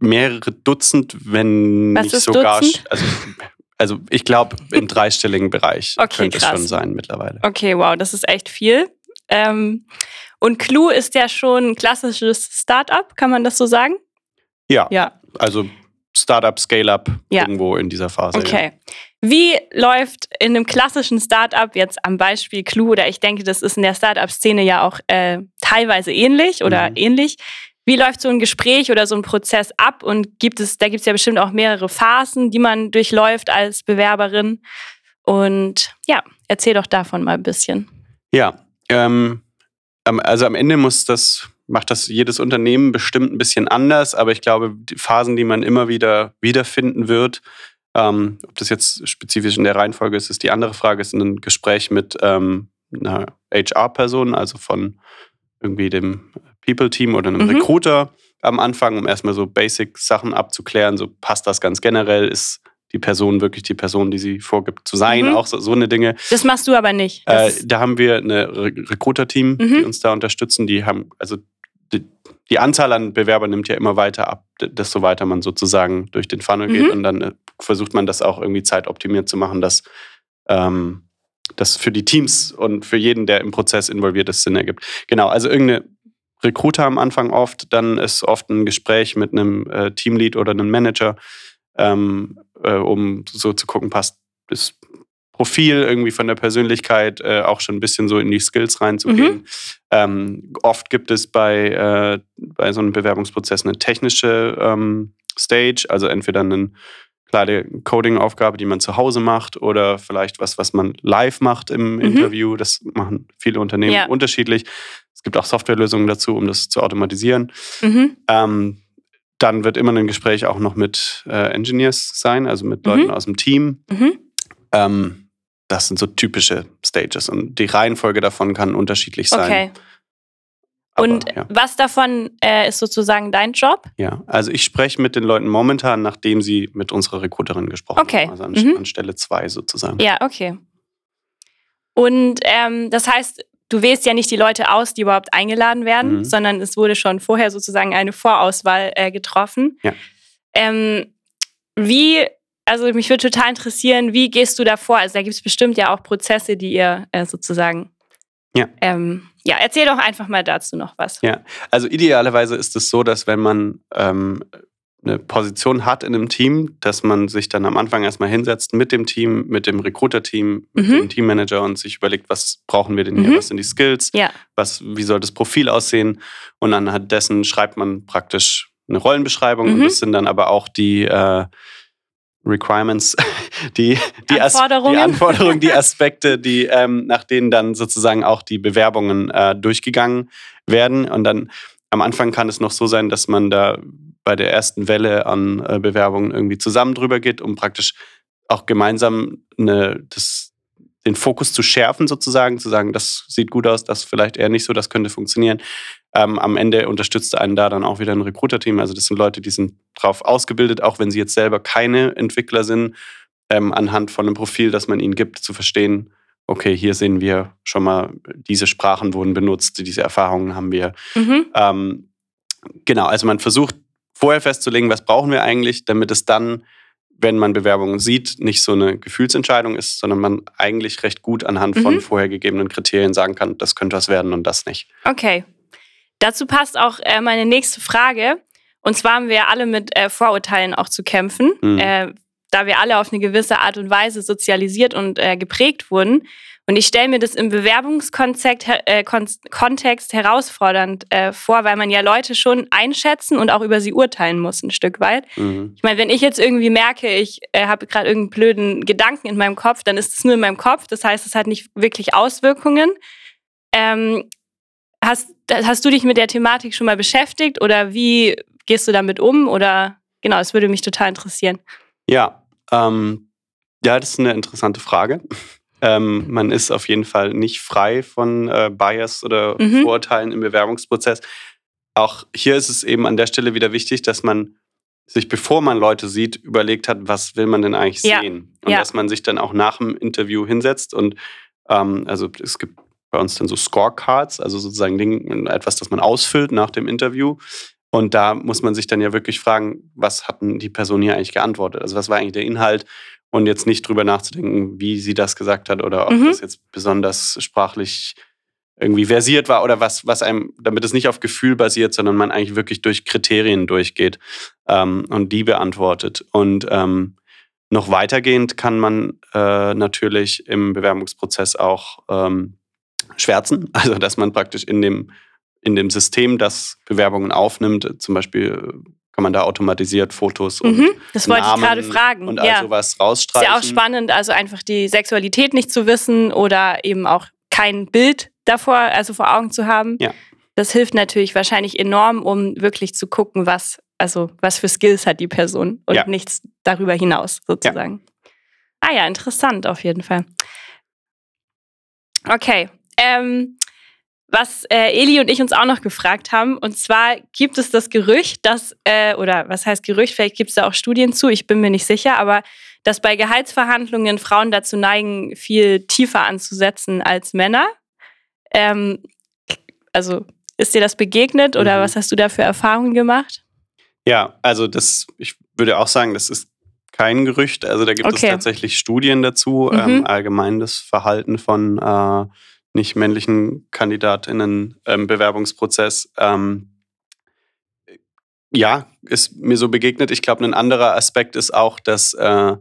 [SPEAKER 3] mehrere Dutzend, wenn
[SPEAKER 2] Was
[SPEAKER 3] nicht sogar.
[SPEAKER 2] Dutzend?
[SPEAKER 3] Also, also ich glaube, im dreistelligen Bereich
[SPEAKER 2] Okay,
[SPEAKER 3] könnte es
[SPEAKER 2] krass.
[SPEAKER 3] schon sein mittlerweile.
[SPEAKER 2] Okay, wow, das ist echt viel. Ähm, und Clue ist ja schon ein klassisches Startup, kann man das so sagen?
[SPEAKER 3] Ja,
[SPEAKER 2] Ja.
[SPEAKER 3] also Startup, Scale-up,
[SPEAKER 2] Ja.
[SPEAKER 3] irgendwo in dieser Phase. Ja.
[SPEAKER 2] Okay. Wie läuft in einem klassischen Startup jetzt am Beispiel Clue oder ich denke, das ist in der Startup-Szene ja auch äh, teilweise ähnlich oder
[SPEAKER 3] Mhm.
[SPEAKER 2] ähnlich. Wie läuft so ein Gespräch oder so ein Prozess ab und gibt es, da gibt es ja bestimmt auch mehrere Phasen, die man durchläuft als Bewerberin. Und ja, erzähl doch davon mal ein bisschen.
[SPEAKER 3] Ja, ähm, also am Ende muss das, macht das jedes Unternehmen bestimmt ein bisschen anders, aber ich glaube, die Phasen, die man immer wieder wiederfinden wird, ähm, ob das jetzt spezifisch in der Reihenfolge ist, ist die andere Frage, ist ein Gespräch mit ähm, einer HR-Person, also von irgendwie dem People-Team oder einem
[SPEAKER 2] Mhm.
[SPEAKER 3] Recruiter am Anfang, um erstmal so Basic-Sachen abzuklären, so passt das ganz generell, ist die Person wirklich die Person, die sie vorgibt zu sein,
[SPEAKER 2] Mhm.
[SPEAKER 3] auch so, so eine Dinge.
[SPEAKER 2] Das machst du aber nicht.
[SPEAKER 3] Äh, da haben wir eine Re Recruiter-Team, die
[SPEAKER 2] Mhm.
[SPEAKER 3] uns da unterstützen. Die haben, also die, die Anzahl an Bewerbern nimmt ja immer weiter ab, desto weiter man sozusagen durch den Funnel geht.
[SPEAKER 2] Mhm.
[SPEAKER 3] Und dann äh, versucht man das auch irgendwie zeitoptimiert zu machen, dass ähm, das für die Teams und für jeden, der im Prozess involviert ist, Sinn ergibt. Genau, also irgendeine Recruiter am Anfang oft, dann ist oft ein Gespräch mit einem äh, Teamlead oder einem Manager, ähm, äh, um so zu gucken, passt das Profil irgendwie von der Persönlichkeit äh, auch schon ein bisschen so in die Skills reinzugehen. Ähm, oft gibt es bei, äh, bei so einem Bewerbungsprozess eine technische ähm, Stage, also entweder eine kleine Coding-Aufgabe, die man zu Hause macht oder vielleicht was, was man live macht im Interview. Das machen viele Unternehmen
[SPEAKER 2] Ja.
[SPEAKER 3] unterschiedlich. Es gibt auch Softwarelösungen dazu, um das zu automatisieren.
[SPEAKER 2] mhm.
[SPEAKER 3] Ähm, dann wird immer ein Gespräch auch noch mit äh, Engineers sein, also mit
[SPEAKER 2] Mhm.
[SPEAKER 3] Leuten aus dem Team.
[SPEAKER 2] Mhm.
[SPEAKER 3] Ähm, das sind so typische Stages und die Reihenfolge davon kann unterschiedlich sein.
[SPEAKER 2] Okay.
[SPEAKER 3] Aber,
[SPEAKER 2] Und
[SPEAKER 3] ja,
[SPEAKER 2] was davon äh, ist sozusagen dein Job?
[SPEAKER 3] ja, also ich spreche mit den Leuten momentan, nachdem sie mit unserer Recruiterin gesprochen
[SPEAKER 2] Okay.
[SPEAKER 3] haben. Also an,
[SPEAKER 2] Mhm.
[SPEAKER 3] an Stelle zwei sozusagen.
[SPEAKER 2] Ja, okay. Und ähm, das heißt, du wählst ja nicht die Leute aus, die überhaupt eingeladen werden,
[SPEAKER 3] Mhm.
[SPEAKER 2] sondern es wurde schon vorher sozusagen eine Vorauswahl äh, getroffen.
[SPEAKER 3] Ja.
[SPEAKER 2] Ähm, wie, also mich würde total interessieren, wie gehst du da vor? Also da gibt es bestimmt ja auch Prozesse, die ihr äh, sozusagen.
[SPEAKER 3] Ja.
[SPEAKER 2] Ähm, ja, erzähl doch einfach mal dazu noch was.
[SPEAKER 3] Ja. Also idealerweise ist es so, dass wenn man ähm, eine Position hat in einem Team, dass man sich dann am Anfang erstmal hinsetzt mit dem Team, mit dem Recruiter-Team, mit
[SPEAKER 2] Mhm.
[SPEAKER 3] dem Teammanager und sich überlegt, was brauchen wir denn hier,
[SPEAKER 2] Mhm.
[SPEAKER 3] was sind die Skills,
[SPEAKER 2] Ja.
[SPEAKER 3] was, wie soll das Profil aussehen und anhand dessen schreibt man praktisch eine Rollenbeschreibung und
[SPEAKER 2] Mhm.
[SPEAKER 3] das sind dann aber auch die äh, Requirements, die, die,
[SPEAKER 2] Anforderungen.
[SPEAKER 3] die Anforderungen, die Aspekte, die ähm, nach denen dann sozusagen auch die Bewerbungen äh, durchgegangen werden. Und dann am Anfang kann es noch so sein, dass man da bei der ersten Welle an äh, Bewerbungen irgendwie zusammen drüber geht, um praktisch auch gemeinsam eine, das, den Fokus zu schärfen, sozusagen, zu sagen, das sieht gut aus, das vielleicht eher nicht so, das könnte funktionieren. Ähm, am Ende unterstützt einen da dann auch wieder ein Recruiter-Team. Also das sind Leute, die sind drauf ausgebildet, auch wenn sie jetzt selber keine Entwickler sind, ähm, anhand von einem Profil, das man ihnen gibt, zu verstehen, okay, hier sehen wir schon mal, diese Sprachen wurden benutzt, diese Erfahrungen haben wir.
[SPEAKER 2] Mhm.
[SPEAKER 3] Ähm, genau, also man versucht vorher festzulegen, was brauchen wir eigentlich, damit es dann, wenn man Bewerbungen sieht, nicht so eine Gefühlsentscheidung ist, sondern man eigentlich recht gut anhand von
[SPEAKER 2] Mhm.
[SPEAKER 3] vorher gegebenen Kriterien sagen kann, das könnte was werden und das nicht.
[SPEAKER 2] Okay. Dazu passt auch äh, meine nächste Frage. Und zwar haben wir alle mit äh, Vorurteilen auch zu kämpfen,
[SPEAKER 3] Mhm.
[SPEAKER 2] äh, da wir alle auf eine gewisse Art und Weise sozialisiert und äh, geprägt wurden. Und ich stelle mir das im Bewerbungskontext äh, Kon Kontext herausfordernd äh, vor, weil man ja Leute schon einschätzen und auch über sie urteilen muss, ein Stück weit.
[SPEAKER 3] Mhm.
[SPEAKER 2] Ich meine, wenn ich jetzt irgendwie merke, ich äh, habe gerade irgendeinen blöden Gedanken in meinem Kopf, dann ist es nur in meinem Kopf. Das heißt, es hat nicht wirklich Auswirkungen. Ähm, hast, hast du dich mit der Thematik schon mal beschäftigt oder wie gehst du damit um? Oder genau, das würde mich total interessieren.
[SPEAKER 3] Ja, ähm, ja, das ist eine interessante Frage. Ähm, man ist auf jeden Fall nicht frei von äh, Bias oder
[SPEAKER 2] Mhm.
[SPEAKER 3] Vorurteilen im Bewerbungsprozess. Auch hier ist es eben an der Stelle wieder wichtig, dass man sich, bevor man Leute sieht, überlegt hat, was will man denn eigentlich
[SPEAKER 2] Ja.
[SPEAKER 3] sehen? Und
[SPEAKER 2] Ja.
[SPEAKER 3] dass man sich dann auch nach dem Interview hinsetzt und ähm, also es gibt bei uns dann so Scorecards, also sozusagen Ding, etwas, das man ausfüllt nach dem Interview. Und da muss man sich dann ja wirklich fragen, was hat denn die Person hier eigentlich geantwortet? Also was war eigentlich der Inhalt? Und jetzt nicht drüber nachzudenken, wie sie das gesagt hat oder ob
[SPEAKER 2] Mhm.
[SPEAKER 3] das jetzt besonders sprachlich irgendwie versiert war oder was, was einem, damit es nicht auf Gefühl basiert, sondern man eigentlich wirklich durch Kriterien durchgeht ähm, und die beantwortet. Und ähm, noch weitergehend kann man äh, natürlich im Bewerbungsprozess auch ähm, schwärzen, also dass man praktisch in dem, in dem System, das Bewerbungen aufnimmt, zum Beispiel kann man da automatisiert Fotos und,
[SPEAKER 2] Mhm. Das wollte
[SPEAKER 3] Namen
[SPEAKER 2] ich gerade fragen.
[SPEAKER 3] und all
[SPEAKER 2] ja.
[SPEAKER 3] sowas
[SPEAKER 2] Ist
[SPEAKER 3] rausstreichen.
[SPEAKER 2] ja auch spannend, also einfach die Sexualität nicht zu wissen oder eben auch kein Bild davor, also vor Augen zu haben.
[SPEAKER 3] Ja.
[SPEAKER 2] Das hilft natürlich wahrscheinlich enorm, um wirklich zu gucken, was, also was für Skills hat die Person und
[SPEAKER 3] Ja.
[SPEAKER 2] nichts darüber hinaus sozusagen. Ah ja, interessant auf jeden Fall. Okay. Ähm, was äh, Eli und ich uns auch noch gefragt haben, und zwar gibt es das Gerücht, dass, äh, oder was heißt Gerücht, vielleicht gibt es da auch Studien zu, ich bin mir nicht sicher, aber dass bei Gehaltsverhandlungen Frauen dazu neigen, viel tiefer anzusetzen als Männer. Ähm, also ist dir das begegnet oder
[SPEAKER 3] Mhm.
[SPEAKER 2] was hast du da für Erfahrungen gemacht?
[SPEAKER 3] Ja, also das, ich würde auch sagen, das ist kein Gerücht. Also da gibt
[SPEAKER 2] Okay.
[SPEAKER 3] es tatsächlich Studien dazu,
[SPEAKER 2] Mhm.
[SPEAKER 3] ähm, allgemein das Verhalten von äh, nicht männlichen KandidatInnen im Bewerbungsprozess. Ähm, ja, ist mir so begegnet. Ich glaube, ein anderer Aspekt ist auch, dass äh,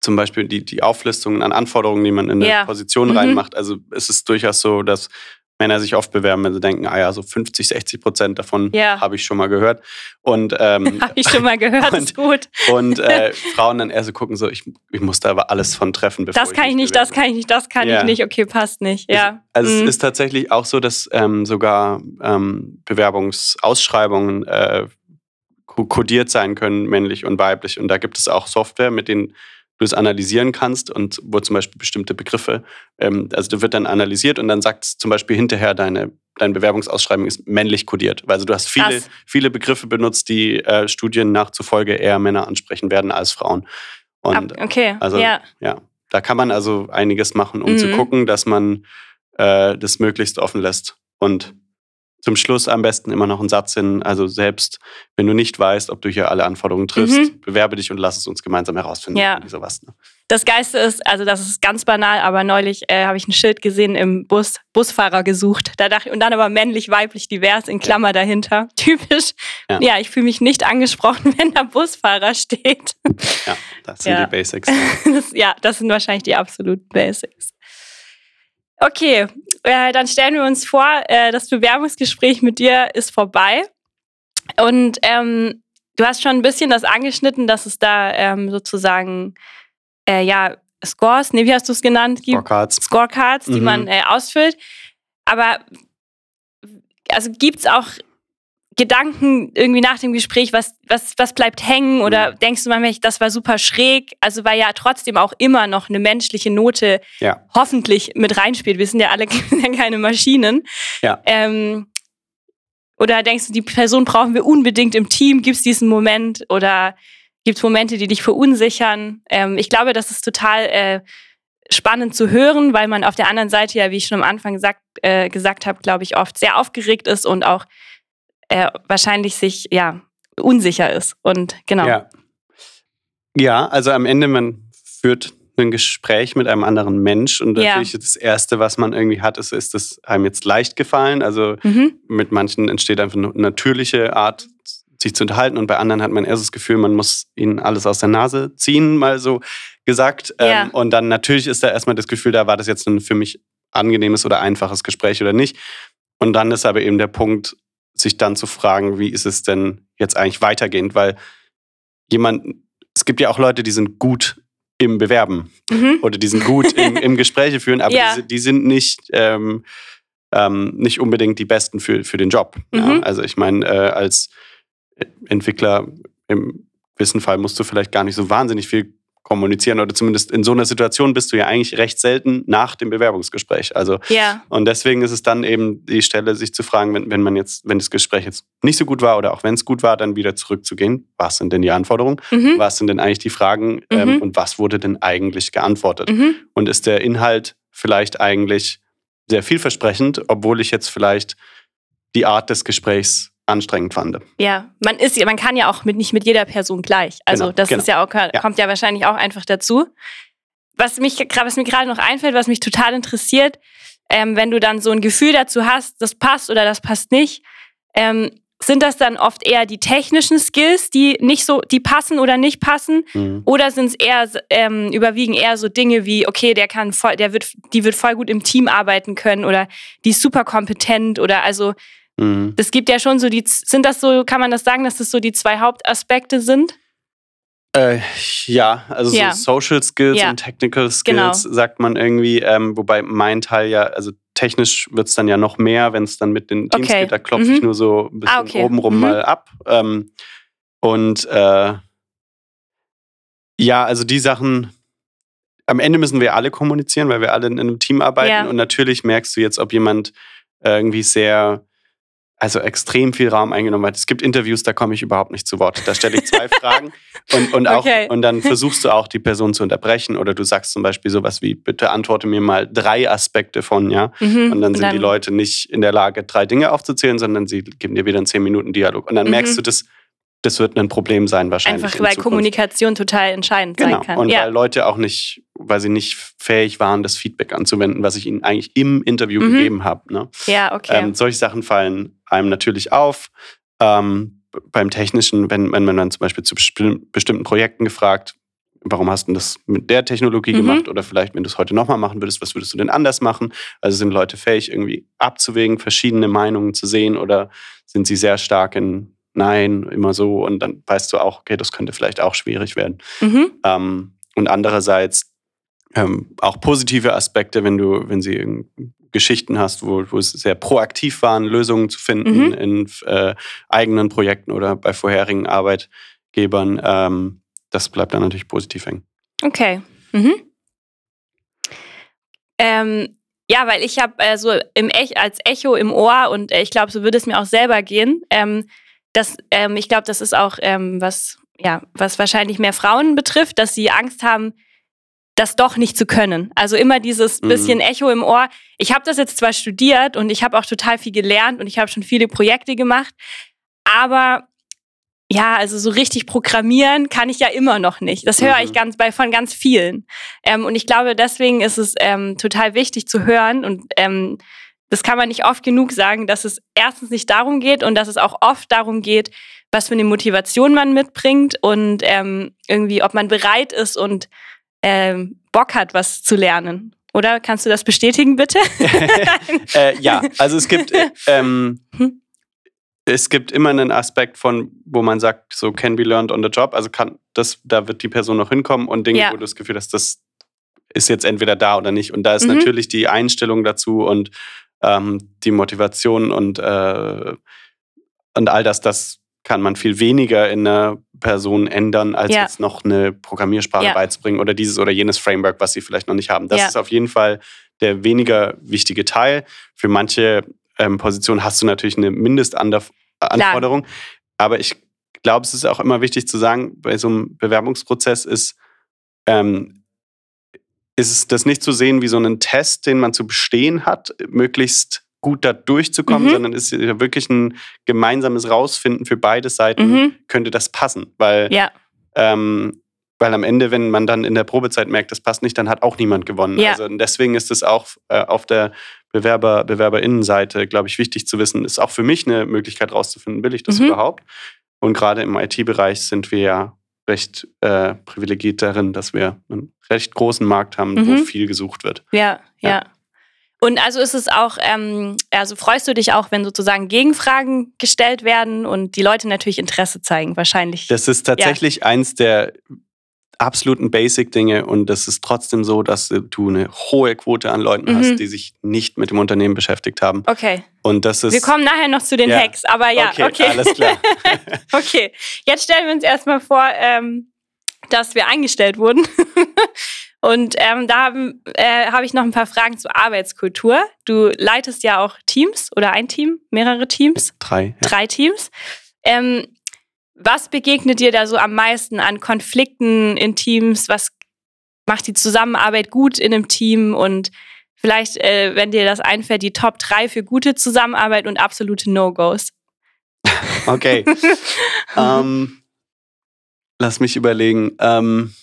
[SPEAKER 3] zum Beispiel die, die Auflistungen an Anforderungen, die man in eine
[SPEAKER 2] Ja.
[SPEAKER 3] Position
[SPEAKER 2] Mhm.
[SPEAKER 3] reinmacht. Also es ist durchaus so, dass Männer sich oft bewerben, wenn sie denken, ah ja, so 50, 60 Prozent davon
[SPEAKER 2] Ja.
[SPEAKER 3] habe ich schon mal gehört. Und, ähm,
[SPEAKER 2] Habe ich schon mal gehört, ist gut.
[SPEAKER 3] und äh, Frauen dann eher so gucken, so, ich, ich muss da aber alles von treffen, bevor
[SPEAKER 2] Das kann ich nicht, das
[SPEAKER 3] bewerbe.
[SPEAKER 2] kann ich nicht, das kann
[SPEAKER 3] Ja.
[SPEAKER 2] ich nicht, okay, passt nicht. Ja.
[SPEAKER 3] Also
[SPEAKER 2] Mhm.
[SPEAKER 3] es ist tatsächlich auch so, dass ähm, sogar ähm, Bewerbungsausschreibungen äh, ko- kodiert sein können, männlich und weiblich. Und da gibt es auch Software, mit denen du es analysieren kannst und wo zum Beispiel bestimmte Begriffe, ähm, also da wird dann analysiert und dann sagt es zum Beispiel hinterher, deine, deine Bewerbungsausschreibung ist männlich kodiert. Also du hast viele,
[SPEAKER 2] Krass.
[SPEAKER 3] viele Begriffe benutzt, die äh, Studien nachzufolge eher Männer ansprechen werden als Frauen. Und
[SPEAKER 2] okay,
[SPEAKER 3] also
[SPEAKER 2] ja.
[SPEAKER 3] ja, da kann man also einiges machen, um
[SPEAKER 2] Mhm.
[SPEAKER 3] zu gucken, dass man äh, das möglichst offen lässt. Und zum Schluss am besten immer noch einen Satz hin. Also selbst wenn du nicht weißt, ob du hier alle Anforderungen triffst,
[SPEAKER 2] Mhm.
[SPEAKER 3] bewerbe dich und lass es uns gemeinsam herausfinden.
[SPEAKER 2] Ja.
[SPEAKER 3] Sowas. Ne?
[SPEAKER 2] Das Geiste ist, also das ist ganz banal, aber neulich äh, habe ich ein Schild gesehen im Bus, Busfahrer gesucht. Da dachte ich, und dann aber männlich, weiblich, divers in Klammer dahinter. Typisch. Ja,
[SPEAKER 3] Ja.
[SPEAKER 2] ich fühle mich nicht angesprochen, wenn da Busfahrer steht.
[SPEAKER 3] Ja, das sind
[SPEAKER 2] Ja.
[SPEAKER 3] die Basics.
[SPEAKER 2] Das, ja, das sind wahrscheinlich die absoluten Basics. Okay, äh, dann stellen wir uns vor, äh, das Bewerbungsgespräch mit dir ist vorbei. Und ähm, du hast schon ein bisschen das angeschnitten, dass es da ähm, sozusagen, äh, ja, Scores, nee, wie hast du es genannt? gibt?
[SPEAKER 3] Scorecards.
[SPEAKER 2] Scorecards, die
[SPEAKER 3] Mhm.
[SPEAKER 2] man äh, ausfüllt. Aber also gibt es auch Gedanken irgendwie nach dem Gespräch, was, was, was bleibt hängen? Oder
[SPEAKER 3] Mhm.
[SPEAKER 2] denkst du manchmal, das war super schräg? Also weil ja trotzdem auch immer noch eine menschliche Note
[SPEAKER 3] Ja.
[SPEAKER 2] hoffentlich mit reinspielt. Wir sind ja alle keine Maschinen.
[SPEAKER 3] Ja.
[SPEAKER 2] Ähm, oder denkst du, die Person brauchen wir unbedingt im Team? Gibt es diesen Moment? Oder gibt es Momente, die dich verunsichern? Ähm, ich glaube, das ist total äh, spannend zu hören, weil man auf der anderen Seite ja, wie ich schon am Anfang gesagt, äh, gesagt habe, glaube ich, oft sehr aufgeregt ist und auch äh, wahrscheinlich sich ja unsicher ist. Und genau.
[SPEAKER 3] Ja. ja, also am Ende, man führt ein Gespräch mit einem anderen Mensch und
[SPEAKER 2] Ja.
[SPEAKER 3] natürlich das Erste, was man irgendwie hat, ist, ist es einem jetzt leicht gefallen. Also
[SPEAKER 2] Mhm.
[SPEAKER 3] mit manchen entsteht einfach eine natürliche Art, sich zu unterhalten und bei anderen hat man erst das Gefühl, man muss ihnen alles aus der Nase ziehen, mal so gesagt.
[SPEAKER 2] Ja.
[SPEAKER 3] Ähm, und dann natürlich ist da erstmal das Gefühl, da war das jetzt ein für mich angenehmes oder einfaches Gespräch oder nicht. Und dann ist aber eben der Punkt, sich dann zu fragen, wie ist es denn jetzt eigentlich weitergehend? Weil jemand, es gibt ja auch Leute, die sind gut im Bewerben
[SPEAKER 2] Mhm.
[SPEAKER 3] oder die sind gut im, im Gespräche führen, aber
[SPEAKER 2] Ja.
[SPEAKER 3] die, sind- die sind nicht, ähm, ähm, nicht unbedingt die Besten für, für den Job. Ja?
[SPEAKER 2] Mhm.
[SPEAKER 3] Also ich meine, äh, als Entwickler im gewissen Fall musst du vielleicht gar nicht so wahnsinnig viel kommunizieren oder zumindest in so einer Situation bist du ja eigentlich recht selten nach dem Bewerbungsgespräch. Also
[SPEAKER 2] Ja.
[SPEAKER 3] und deswegen ist es dann eben die Stelle, sich zu fragen, wenn, wenn man jetzt, wenn das Gespräch jetzt nicht so gut war oder auch wenn es gut war, dann wieder zurückzugehen. Was sind denn die Anforderungen?
[SPEAKER 2] Mhm.
[SPEAKER 3] Was sind denn eigentlich die Fragen ähm,
[SPEAKER 2] Mhm.
[SPEAKER 3] und was wurde denn eigentlich geantwortet?
[SPEAKER 2] Mhm.
[SPEAKER 3] Und ist der Inhalt vielleicht eigentlich sehr vielversprechend, obwohl ich jetzt vielleicht die Art des Gesprächs anstrengend fand?
[SPEAKER 2] Ja, man ist, man kann ja auch mit, nicht mit jeder Person gleich. Also
[SPEAKER 3] Genau,
[SPEAKER 2] das
[SPEAKER 3] genau.
[SPEAKER 2] ist ja auch, kommt ja wahrscheinlich auch einfach dazu. Was mich, was mir gerade noch einfällt, was mich total interessiert, ähm, wenn du dann so ein Gefühl dazu hast, das passt oder das passt nicht, ähm, sind das dann oft eher die technischen Skills, die nicht so, die passen oder nicht passen?
[SPEAKER 3] Mhm.
[SPEAKER 2] Oder sind es eher ähm, überwiegen eher so Dinge wie, okay, der kann voll, der wird, die wird voll gut im Team arbeiten können oder die ist super kompetent oder also
[SPEAKER 3] Mhm.
[SPEAKER 2] das gibt ja schon so die, sind das so, kann man das sagen, dass das so die zwei Hauptaspekte sind?
[SPEAKER 3] Äh, ja, also
[SPEAKER 2] Ja.
[SPEAKER 3] so Social Skills
[SPEAKER 2] Ja.
[SPEAKER 3] und Technical Skills
[SPEAKER 2] Genau.
[SPEAKER 3] sagt man irgendwie, ähm, wobei mein Teil ja, also technisch wird es dann ja noch mehr, wenn es dann mit den Teams
[SPEAKER 2] Okay.
[SPEAKER 3] geht, da klopfe
[SPEAKER 2] Mhm.
[SPEAKER 3] ich nur so ein bisschen
[SPEAKER 2] Ah, okay.
[SPEAKER 3] obenrum
[SPEAKER 2] Mhm.
[SPEAKER 3] mal ab. Ähm, und äh, ja, also die Sachen, am Ende müssen wir alle kommunizieren, weil wir alle in einem Team arbeiten
[SPEAKER 2] Ja.
[SPEAKER 3] und natürlich merkst du jetzt, ob jemand irgendwie sehr also extrem viel Raum eingenommen hat. Es gibt Interviews, da komme ich überhaupt nicht zu Wort. Da stelle ich zwei Fragen und, und, auch,
[SPEAKER 2] Okay.
[SPEAKER 3] und dann versuchst du auch die Person zu unterbrechen oder du sagst zum Beispiel sowas wie, bitte antworte mir mal drei Aspekte von, ja.
[SPEAKER 2] Mhm.
[SPEAKER 3] Und dann sind die Leute nicht in der Lage, drei Dinge aufzuzählen, sondern sie geben dir wieder einen zehn Minuten Dialog. Und dann
[SPEAKER 2] Mhm.
[SPEAKER 3] merkst du, das, das wird ein Problem sein wahrscheinlich.
[SPEAKER 2] Einfach
[SPEAKER 3] in
[SPEAKER 2] weil
[SPEAKER 3] Zukunft.
[SPEAKER 2] Kommunikation total entscheidend
[SPEAKER 3] Genau.
[SPEAKER 2] sein kann.
[SPEAKER 3] Und
[SPEAKER 2] ja.
[SPEAKER 3] weil Leute auch nicht, weil sie nicht fähig waren, das Feedback anzuwenden, was ich ihnen eigentlich im Interview
[SPEAKER 2] Mhm.
[SPEAKER 3] gegeben habe. Ne?
[SPEAKER 2] ja, okay.
[SPEAKER 3] Ähm, solche Sachen fallen einem natürlich auf. Ähm, beim Technischen, wenn, wenn man dann zum Beispiel zu besti- bestimmten Projekten gefragt, warum hast du das mit der Technologie
[SPEAKER 2] Mhm.
[SPEAKER 3] gemacht oder vielleicht, wenn du es heute nochmal machen würdest, was würdest du denn anders machen? Also sind Leute fähig, irgendwie abzuwägen, verschiedene Meinungen zu sehen oder sind sie sehr stark in Nein, immer so und dann weißt du auch, okay, das könnte vielleicht auch schwierig werden.
[SPEAKER 2] mhm.
[SPEAKER 3] Ähm, und andererseits ähm, auch positive Aspekte, wenn du, wenn sie Geschichten hast, wo, wo es sehr proaktiv waren, Lösungen zu finden
[SPEAKER 2] Mhm.
[SPEAKER 3] in äh, eigenen Projekten oder bei vorherigen Arbeitgebern. Ähm, das bleibt dann natürlich positiv hängen.
[SPEAKER 2] Okay. Mhm. Ähm, ja, weil ich habe äh, so im Ech als Echo im Ohr und äh, ich glaube, so würde es mir auch selber gehen. Ähm, das, ähm, ich glaube, das ist auch ähm, was, ja, was wahrscheinlich mehr Frauen betrifft, dass sie Angst haben, das doch nicht zu können. Also immer dieses
[SPEAKER 3] Mhm.
[SPEAKER 2] bisschen Echo im Ohr. Ich habe das jetzt zwar studiert und ich habe auch total viel gelernt und ich habe schon viele Projekte gemacht, aber ja, also so richtig programmieren kann ich ja immer noch nicht. Das höre
[SPEAKER 3] Mhm.
[SPEAKER 2] ich ganz bei von ganz vielen. Ähm, und ich glaube, deswegen ist es ähm, total wichtig zu hören und ähm, das kann man nicht oft genug sagen, dass es erstens nicht darum geht und dass es auch oft darum geht, was für eine Motivation man mitbringt und ähm, irgendwie, ob man bereit ist und ähm, Bock hat, was zu lernen. Oder kannst du das bestätigen, bitte?
[SPEAKER 3] äh, ja, also es gibt, äh, ähm,
[SPEAKER 2] Hm.
[SPEAKER 3] es gibt immer einen Aspekt von, wo man sagt, so can be learned on the job. Also kann das, da wird die Person noch hinkommen und Dinge,
[SPEAKER 2] Ja.
[SPEAKER 3] wo du das Gefühl hast, das ist jetzt entweder da oder nicht. Und da ist
[SPEAKER 2] Mhm.
[SPEAKER 3] natürlich die Einstellung dazu und ähm, die Motivation und, äh, und all das, das kann man viel weniger in einer Person ändern, als
[SPEAKER 2] Ja.
[SPEAKER 3] jetzt noch eine Programmiersprache
[SPEAKER 2] Ja.
[SPEAKER 3] beizubringen oder dieses oder jenes Framework, was sie vielleicht noch nicht haben. Das
[SPEAKER 2] Ja.
[SPEAKER 3] ist auf jeden Fall der weniger wichtige Teil. Für manche ähm, Positionen hast du natürlich eine Mindestanforderung. Aber ich glaube, es ist auch immer wichtig zu sagen, bei so einem Bewerbungsprozess ist, ähm, ist es das nicht zu sehen wie so einen Test, den man zu bestehen hat, möglichst gut da durchzukommen,
[SPEAKER 2] Mhm.
[SPEAKER 3] sondern es ist ja wirklich ein gemeinsames Rausfinden für beide Seiten,
[SPEAKER 2] mhm.
[SPEAKER 3] könnte das passen. Weil
[SPEAKER 2] Ja,
[SPEAKER 3] ähm, weil am Ende, wenn man dann in der Probezeit merkt, das passt nicht, dann hat auch niemand gewonnen.
[SPEAKER 2] Ja.
[SPEAKER 3] Also deswegen ist es auch äh, auf der Bewerber, Bewerberinnenseite, glaube ich, wichtig zu wissen, ist auch für mich eine Möglichkeit rauszufinden, will ich das
[SPEAKER 2] Mhm.
[SPEAKER 3] überhaupt? Und gerade im IT-Bereich sind wir ja recht äh, privilegiert darin, dass wir einen recht großen Markt haben, wo
[SPEAKER 2] Mhm.
[SPEAKER 3] viel gesucht wird.
[SPEAKER 2] Ja, ja.
[SPEAKER 3] Ja.
[SPEAKER 2] Und also ist es auch, ähm, also freust du dich auch, wenn sozusagen Gegenfragen gestellt werden und die Leute natürlich Interesse zeigen, wahrscheinlich.
[SPEAKER 3] Das ist tatsächlich eins der absoluten Basic-Dinge und das ist trotzdem so, dass du eine hohe Quote an Leuten
[SPEAKER 2] Mhm.
[SPEAKER 3] hast, die sich nicht mit dem Unternehmen beschäftigt haben.
[SPEAKER 2] okay,
[SPEAKER 3] Und das ist
[SPEAKER 2] wir kommen nachher noch zu den
[SPEAKER 3] Ja.
[SPEAKER 2] Hacks, aber ja, okay.
[SPEAKER 3] okay, alles klar.
[SPEAKER 2] okay, jetzt stellen wir uns erstmal vor, ähm, dass wir eingestellt wurden. Und ähm, da habe äh, hab ich noch ein paar Fragen zur Arbeitskultur. Du leitest ja auch Teams oder ein Team, mehrere Teams.
[SPEAKER 3] Drei.
[SPEAKER 2] Ja. Drei Teams. Ähm, was begegnet dir da so am meisten an Konflikten in Teams? Was macht die Zusammenarbeit gut in einem Team? Und vielleicht, äh, wenn dir das einfällt, die Top 3 für gute Zusammenarbeit und absolute No-Gos.
[SPEAKER 3] Okay. ähm, lass mich überlegen. Ähm,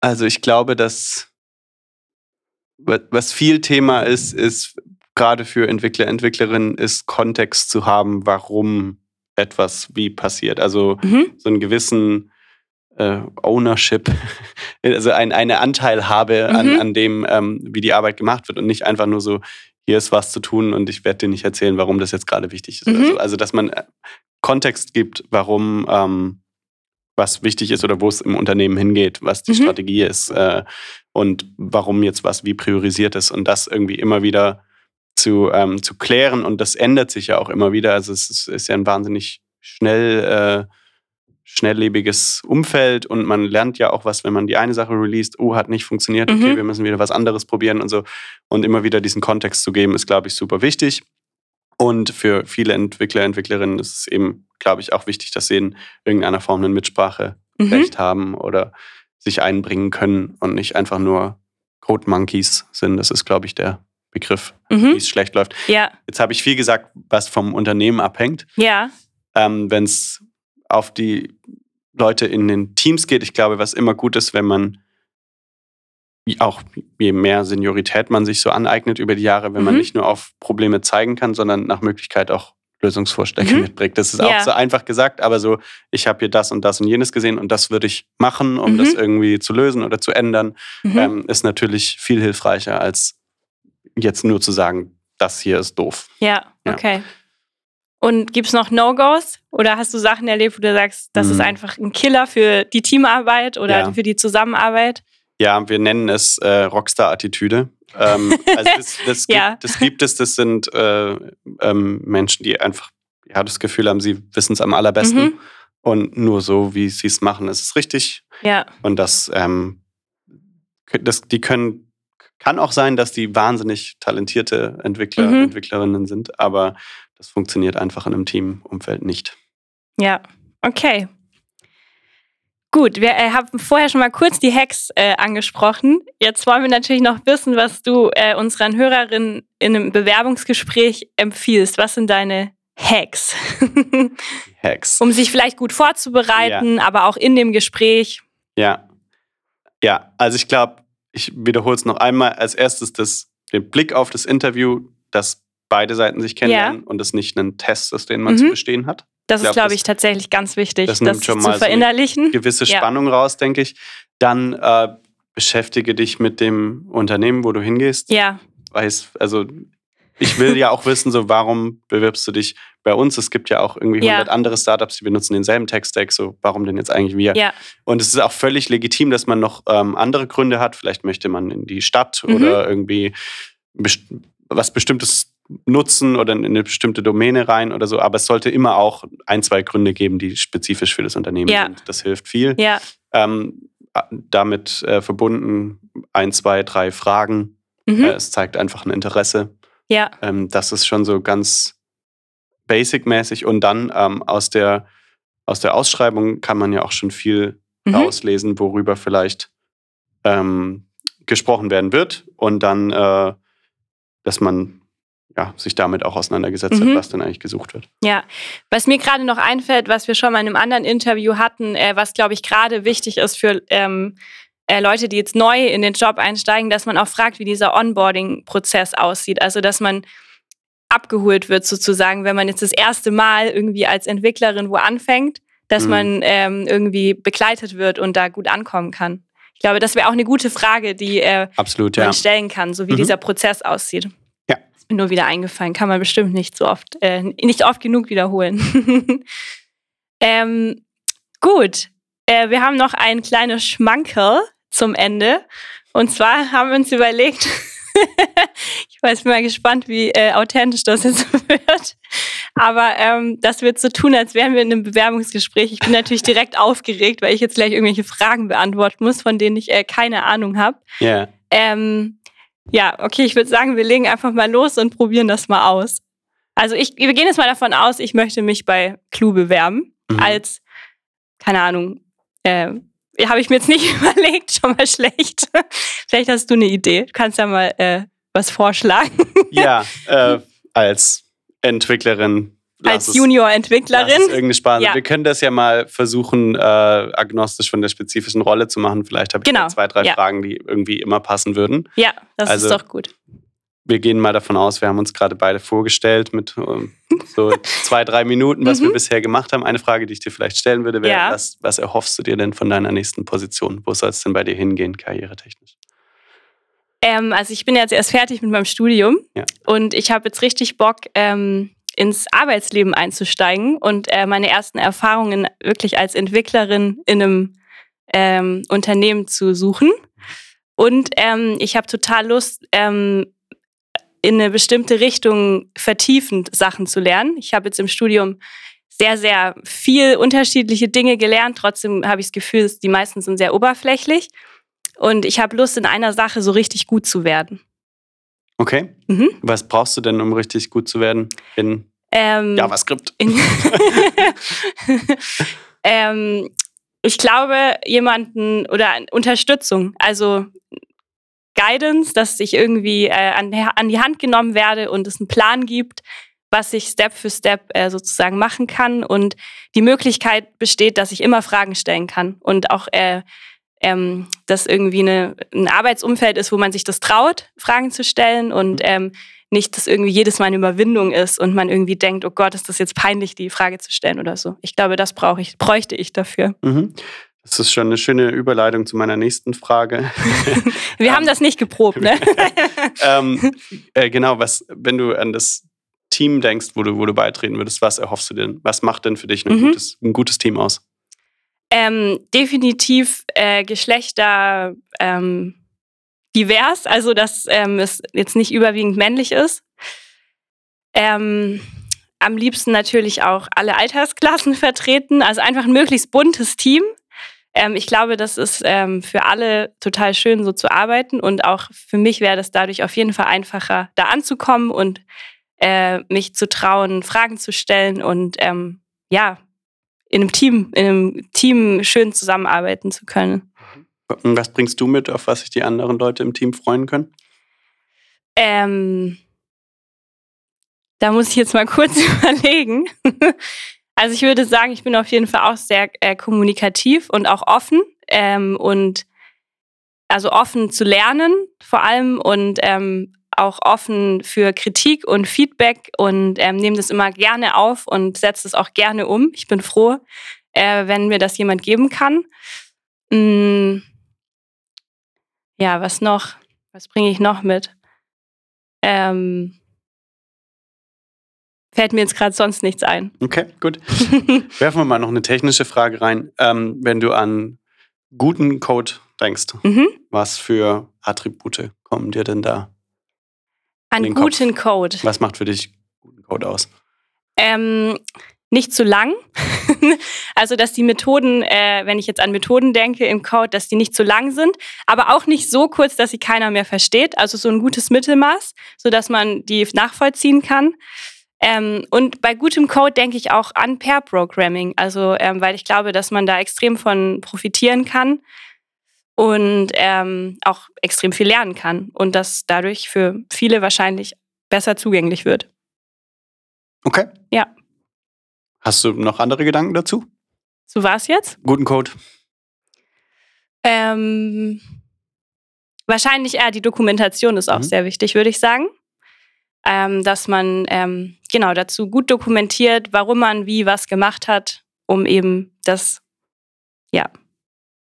[SPEAKER 3] also ich glaube, dass was viel Thema ist, ist gerade für Entwickler, Entwicklerinnen, ist Kontext zu haben, warum etwas wie passiert. Also mhm. so einen gewissen äh, Ownership, also ein, eine Anteilhabe mhm. an, an dem, ähm, wie die Arbeit gemacht wird und nicht einfach nur so, hier ist was zu tun und ich werde dir nicht erzählen, warum das jetzt gerade wichtig ist. Mhm. So. Also, dass man äh, Kontext gibt, warum ähm, was wichtig ist oder wo es im Unternehmen hingeht, was die mhm. Strategie ist äh, und warum jetzt was wie priorisiert ist und das irgendwie immer wieder zu, ähm, zu klären und das ändert sich ja auch immer wieder. Also es ist, ist ja ein wahnsinnig schnell, äh, schnelllebiges Umfeld und man lernt ja auch was, wenn man die eine Sache released, oh, hat nicht funktioniert, okay, mhm. wir müssen wieder was anderes probieren und so. Und immer wieder diesen Kontext zu geben, ist, glaube ich, super wichtig. Und für viele Entwickler, Entwicklerinnen ist es eben, glaube ich, auch wichtig, dass sie in irgendeiner Form ein Mitspracherecht mhm. haben oder sich einbringen können und nicht einfach nur Code Monkeys sind. Das ist, glaube ich, der Begriff, mhm. wie es schlecht läuft.
[SPEAKER 2] Ja.
[SPEAKER 3] Jetzt habe ich viel gesagt, was vom Unternehmen abhängt.
[SPEAKER 2] Ja.
[SPEAKER 3] Ähm, Wenn es auf die Leute in den Teams geht, ich glaube, was immer gut ist, wenn man auch je mehr Seniorität man sich so aneignet über die Jahre, wenn mhm. man nicht nur auf Probleme zeigen kann, sondern nach Möglichkeit auch Lösungsvorschläge mhm. mitbringt. Das ist ja. auch so einfach gesagt, aber so, ich habe hier das und das und jenes gesehen und das würde ich machen, um mhm. das irgendwie zu lösen oder zu ändern, mhm. ähm, ist natürlich viel hilfreicher, als jetzt nur zu sagen, das hier ist doof.
[SPEAKER 2] Ja, ja. okay. Und gibt es noch No-Gos? Oder hast du Sachen erlebt, wo du sagst, das ist mhm. einfach ein Killer für die Teamarbeit oder ja. für die Zusammenarbeit?
[SPEAKER 3] Ja, wir nennen es äh, Rockstar-Attitüde. Ähm, also das, das, ja. gibt, das, gibt, es, das sind äh, ähm, Menschen, die einfach ja, das Gefühl haben, sie wissen es am allerbesten. Mhm. Und nur so, wie sie es machen, ist es richtig.
[SPEAKER 2] Ja.
[SPEAKER 3] Und das, ähm, das, die können, kann auch sein, dass die wahnsinnig talentierte Entwickler, mhm. Entwicklerinnen sind, aber das funktioniert einfach in einem Teamumfeld nicht.
[SPEAKER 2] Ja, okay. Gut, wir äh, haben vorher schon mal kurz die Hacks äh, angesprochen. Jetzt wollen wir natürlich noch wissen, was du äh, unseren Hörerinnen in einem Bewerbungsgespräch empfiehlst. Was sind deine Hacks?
[SPEAKER 3] Hacks.
[SPEAKER 2] um sich vielleicht gut vorzubereiten, ja. aber auch in dem Gespräch.
[SPEAKER 3] Ja. Ja, also ich glaube, ich wiederhole es noch einmal. Als erstes das, den Blick auf das Interview, dass beide Seiten sich kennenlernen ja. und es nicht ein Test ist, den man mhm. zu bestehen hat.
[SPEAKER 2] Das ist, glaube ich, tatsächlich ganz wichtig,
[SPEAKER 3] das, das schon mal zu verinnerlichen. So gewisse Spannung ja. raus, denke ich. Dann äh, beschäftige dich mit dem Unternehmen, wo du hingehst.
[SPEAKER 2] Ja.
[SPEAKER 3] Weiß, also ich will ja auch wissen, so warum bewirbst du dich bei uns? Es gibt ja auch irgendwie ja. 100 andere Startups, die benutzen denselben Tech-Stack. So, warum denn jetzt eigentlich wir?
[SPEAKER 2] Ja.
[SPEAKER 3] Und es ist auch völlig legitim, dass man noch ähm, andere Gründe hat. Vielleicht möchte man in die Stadt mhm. oder irgendwie best was Bestimmtes nutzen oder in eine bestimmte Domäne rein oder so. Aber es sollte immer auch ein, zwei Gründe geben, die spezifisch für das Unternehmen ja. sind. Das hilft viel.
[SPEAKER 2] Ja.
[SPEAKER 3] Ähm, damit äh, verbunden ein, zwei, drei Fragen. Mhm. Äh, es zeigt einfach ein Interesse.
[SPEAKER 2] Ja.
[SPEAKER 3] Ähm, das ist schon so ganz basic-mäßig. Und dann ähm, aus, der, aus der Ausschreibung kann man ja auch schon viel mhm. rauslesen, worüber vielleicht ähm, gesprochen werden wird. Und dann, äh, dass man ja, sich damit auch auseinandergesetzt mhm. hat, was dann eigentlich gesucht wird.
[SPEAKER 2] Ja, was mir gerade noch einfällt, was wir schon mal in einem anderen Interview hatten, äh, was glaube ich gerade wichtig ist für ähm, äh, Leute, die jetzt neu in den Job einsteigen, dass man auch fragt, wie dieser Onboarding-Prozess aussieht. Also, dass man abgeholt wird sozusagen, wenn man jetzt das erste Mal irgendwie als Entwicklerin wo anfängt, dass mhm. man ähm, irgendwie begleitet wird und da gut ankommen kann. Ich glaube, das wäre auch eine gute Frage, die äh,
[SPEAKER 3] Absolut,
[SPEAKER 2] man
[SPEAKER 3] ja.
[SPEAKER 2] stellen kann, so wie mhm. dieser Prozess aussieht mir nur wieder eingefallen. Kann man bestimmt nicht so oft, äh, nicht oft genug wiederholen. ähm, gut, äh, wir haben noch ein kleines Schmankerl zum Ende. Und zwar haben wir uns überlegt, ich weiß, bin mal gespannt, wie äh, authentisch das jetzt wird. Aber ähm, das wird so tun, als wären wir in einem Bewerbungsgespräch. Ich bin natürlich direkt aufgeregt, weil ich jetzt gleich irgendwelche Fragen beantworten muss, von denen ich äh, keine Ahnung habe.
[SPEAKER 3] Ja. Yeah.
[SPEAKER 2] Ähm, ja, okay, ich würde sagen, wir legen einfach mal los und probieren das mal aus. Also ich, wir gehen jetzt mal davon aus, ich möchte mich bei Clue bewerben mhm. als, keine Ahnung, äh, habe ich mir jetzt nicht überlegt, schon mal schlecht. Vielleicht hast du eine Idee. Du kannst ja mal äh, was vorschlagen.
[SPEAKER 3] Ja, äh, als Entwicklerin.
[SPEAKER 2] Als Junior-Entwicklerin.
[SPEAKER 3] Irgendeine Spaß. Ja. Wir können das ja mal versuchen, äh, agnostisch von der spezifischen Rolle zu machen. Vielleicht habe ich genau. zwei, drei ja. Fragen, die irgendwie immer passen würden.
[SPEAKER 2] Ja, das also, ist doch gut
[SPEAKER 3] wir gehen mal davon aus, wir haben uns gerade beide vorgestellt mit ähm, so zwei, drei Minuten, was mhm. wir bisher gemacht haben. Eine Frage, die ich dir vielleicht stellen würde, wäre, ja. was, was erhoffst du dir denn von deiner nächsten Position? Wo soll es denn bei dir hingehen, karrieretechnisch?
[SPEAKER 2] Ähm, also ich bin jetzt erst fertig mit meinem Studium ja. und ich habe jetzt richtig Bock, ähm, ins Arbeitsleben einzusteigen und äh, meine ersten Erfahrungen wirklich als Entwicklerin in einem ähm, Unternehmen zu suchen. Und ähm, ich habe total Lust, ähm, in eine bestimmte Richtung vertiefend Sachen zu lernen. Ich habe jetzt im Studium sehr, sehr viel unterschiedliche Dinge gelernt. Trotzdem habe ich das Gefühl, die meisten sind sehr oberflächlich. Und ich habe Lust, in einer Sache so richtig gut zu werden.
[SPEAKER 3] Okay. Mhm. Was brauchst du denn, um richtig gut zu werden in ähm, JavaScript? In
[SPEAKER 2] ähm, ich glaube, jemanden oder Unterstützung. Also Guidance, dass ich irgendwie äh, an, an, die Hand genommen werde und es einen Plan gibt, was ich Step für Step äh, sozusagen machen kann und die Möglichkeit besteht, dass ich immer Fragen stellen kann und auch äh, ähm, dass irgendwie eine, ein Arbeitsumfeld ist, wo man sich das traut, Fragen zu stellen und mhm. ähm, nicht, dass irgendwie jedes Mal eine Überwindung ist und man irgendwie denkt, oh Gott, ist das jetzt peinlich, die Frage zu stellen oder so. Ich glaube, das brauche ich, bräuchte ich dafür.
[SPEAKER 3] Mhm. Das ist schon eine schöne Überleitung zu meiner nächsten Frage.
[SPEAKER 2] Wir haben das nicht geprobt, ne?
[SPEAKER 3] ähm, äh, genau, was, wenn du an das Team denkst, wo du, wo du beitreten würdest, was erhoffst du denn? Was macht denn für dich ein, mhm. gutes, ein gutes Team aus?
[SPEAKER 2] Ähm, definitiv äh, Geschlechter ähm, divers, also dass ähm, es jetzt nicht überwiegend männlich ist. Ähm, am liebsten natürlich auch alle Altersklassen vertreten, also einfach ein möglichst buntes Team. Ähm, ich glaube, das ist ähm, für alle total schön, so zu arbeiten. Und auch für mich wäre das dadurch auf jeden Fall einfacher, da anzukommen und äh, mich zu trauen, Fragen zu stellen und ähm, ja, in einem Team, in einem Team schön zusammenarbeiten zu können.
[SPEAKER 3] Was bringst du mit, auf was sich die anderen Leute im Team freuen können?
[SPEAKER 2] Ähm, da muss ich jetzt mal kurz überlegen. Also ich würde sagen, ich bin auf jeden Fall auch sehr äh, kommunikativ und auch offen ähm, und also offen zu lernen vor allem und ähm, auch offen für Kritik und Feedback und ähm, nehme das immer gerne auf und setze es auch gerne um. Ich bin froh, äh, wenn mir das jemand geben kann. Mm, ja, was noch? Was bringe ich noch mit? Ähm, Fällt mir jetzt gerade sonst nichts ein.
[SPEAKER 3] Okay, gut. Werfen wir mal noch eine technische Frage rein. Ähm, wenn du an guten Code denkst, mhm. was für Attribute kommen dir denn da?
[SPEAKER 2] An guten Kopf? Code.
[SPEAKER 3] Was macht für dich guten Code aus?
[SPEAKER 2] Ähm, nicht zu lang. also, dass die Methoden, äh, wenn ich jetzt an Methoden denke im Code, dass die nicht zu lang sind, aber auch nicht so kurz, dass sie keiner mehr versteht. Also so ein gutes Mittelmaß, sodass man die nachvollziehen kann. Ähm, und bei gutem Code denke ich auch an Pair-Programming, also ähm, weil ich glaube, dass man da extrem von profitieren kann und ähm, auch extrem viel lernen kann und das dadurch für viele wahrscheinlich besser zugänglich wird.
[SPEAKER 3] Okay.
[SPEAKER 2] Ja.
[SPEAKER 3] Hast du noch andere Gedanken dazu?
[SPEAKER 2] So war es jetzt?
[SPEAKER 3] Guten Code.
[SPEAKER 2] Ähm, wahrscheinlich eher die Dokumentation ist auch mhm. sehr wichtig, würde ich sagen ähm, dass man ähm, genau dazu gut dokumentiert, warum man wie was gemacht hat, um eben das, ja,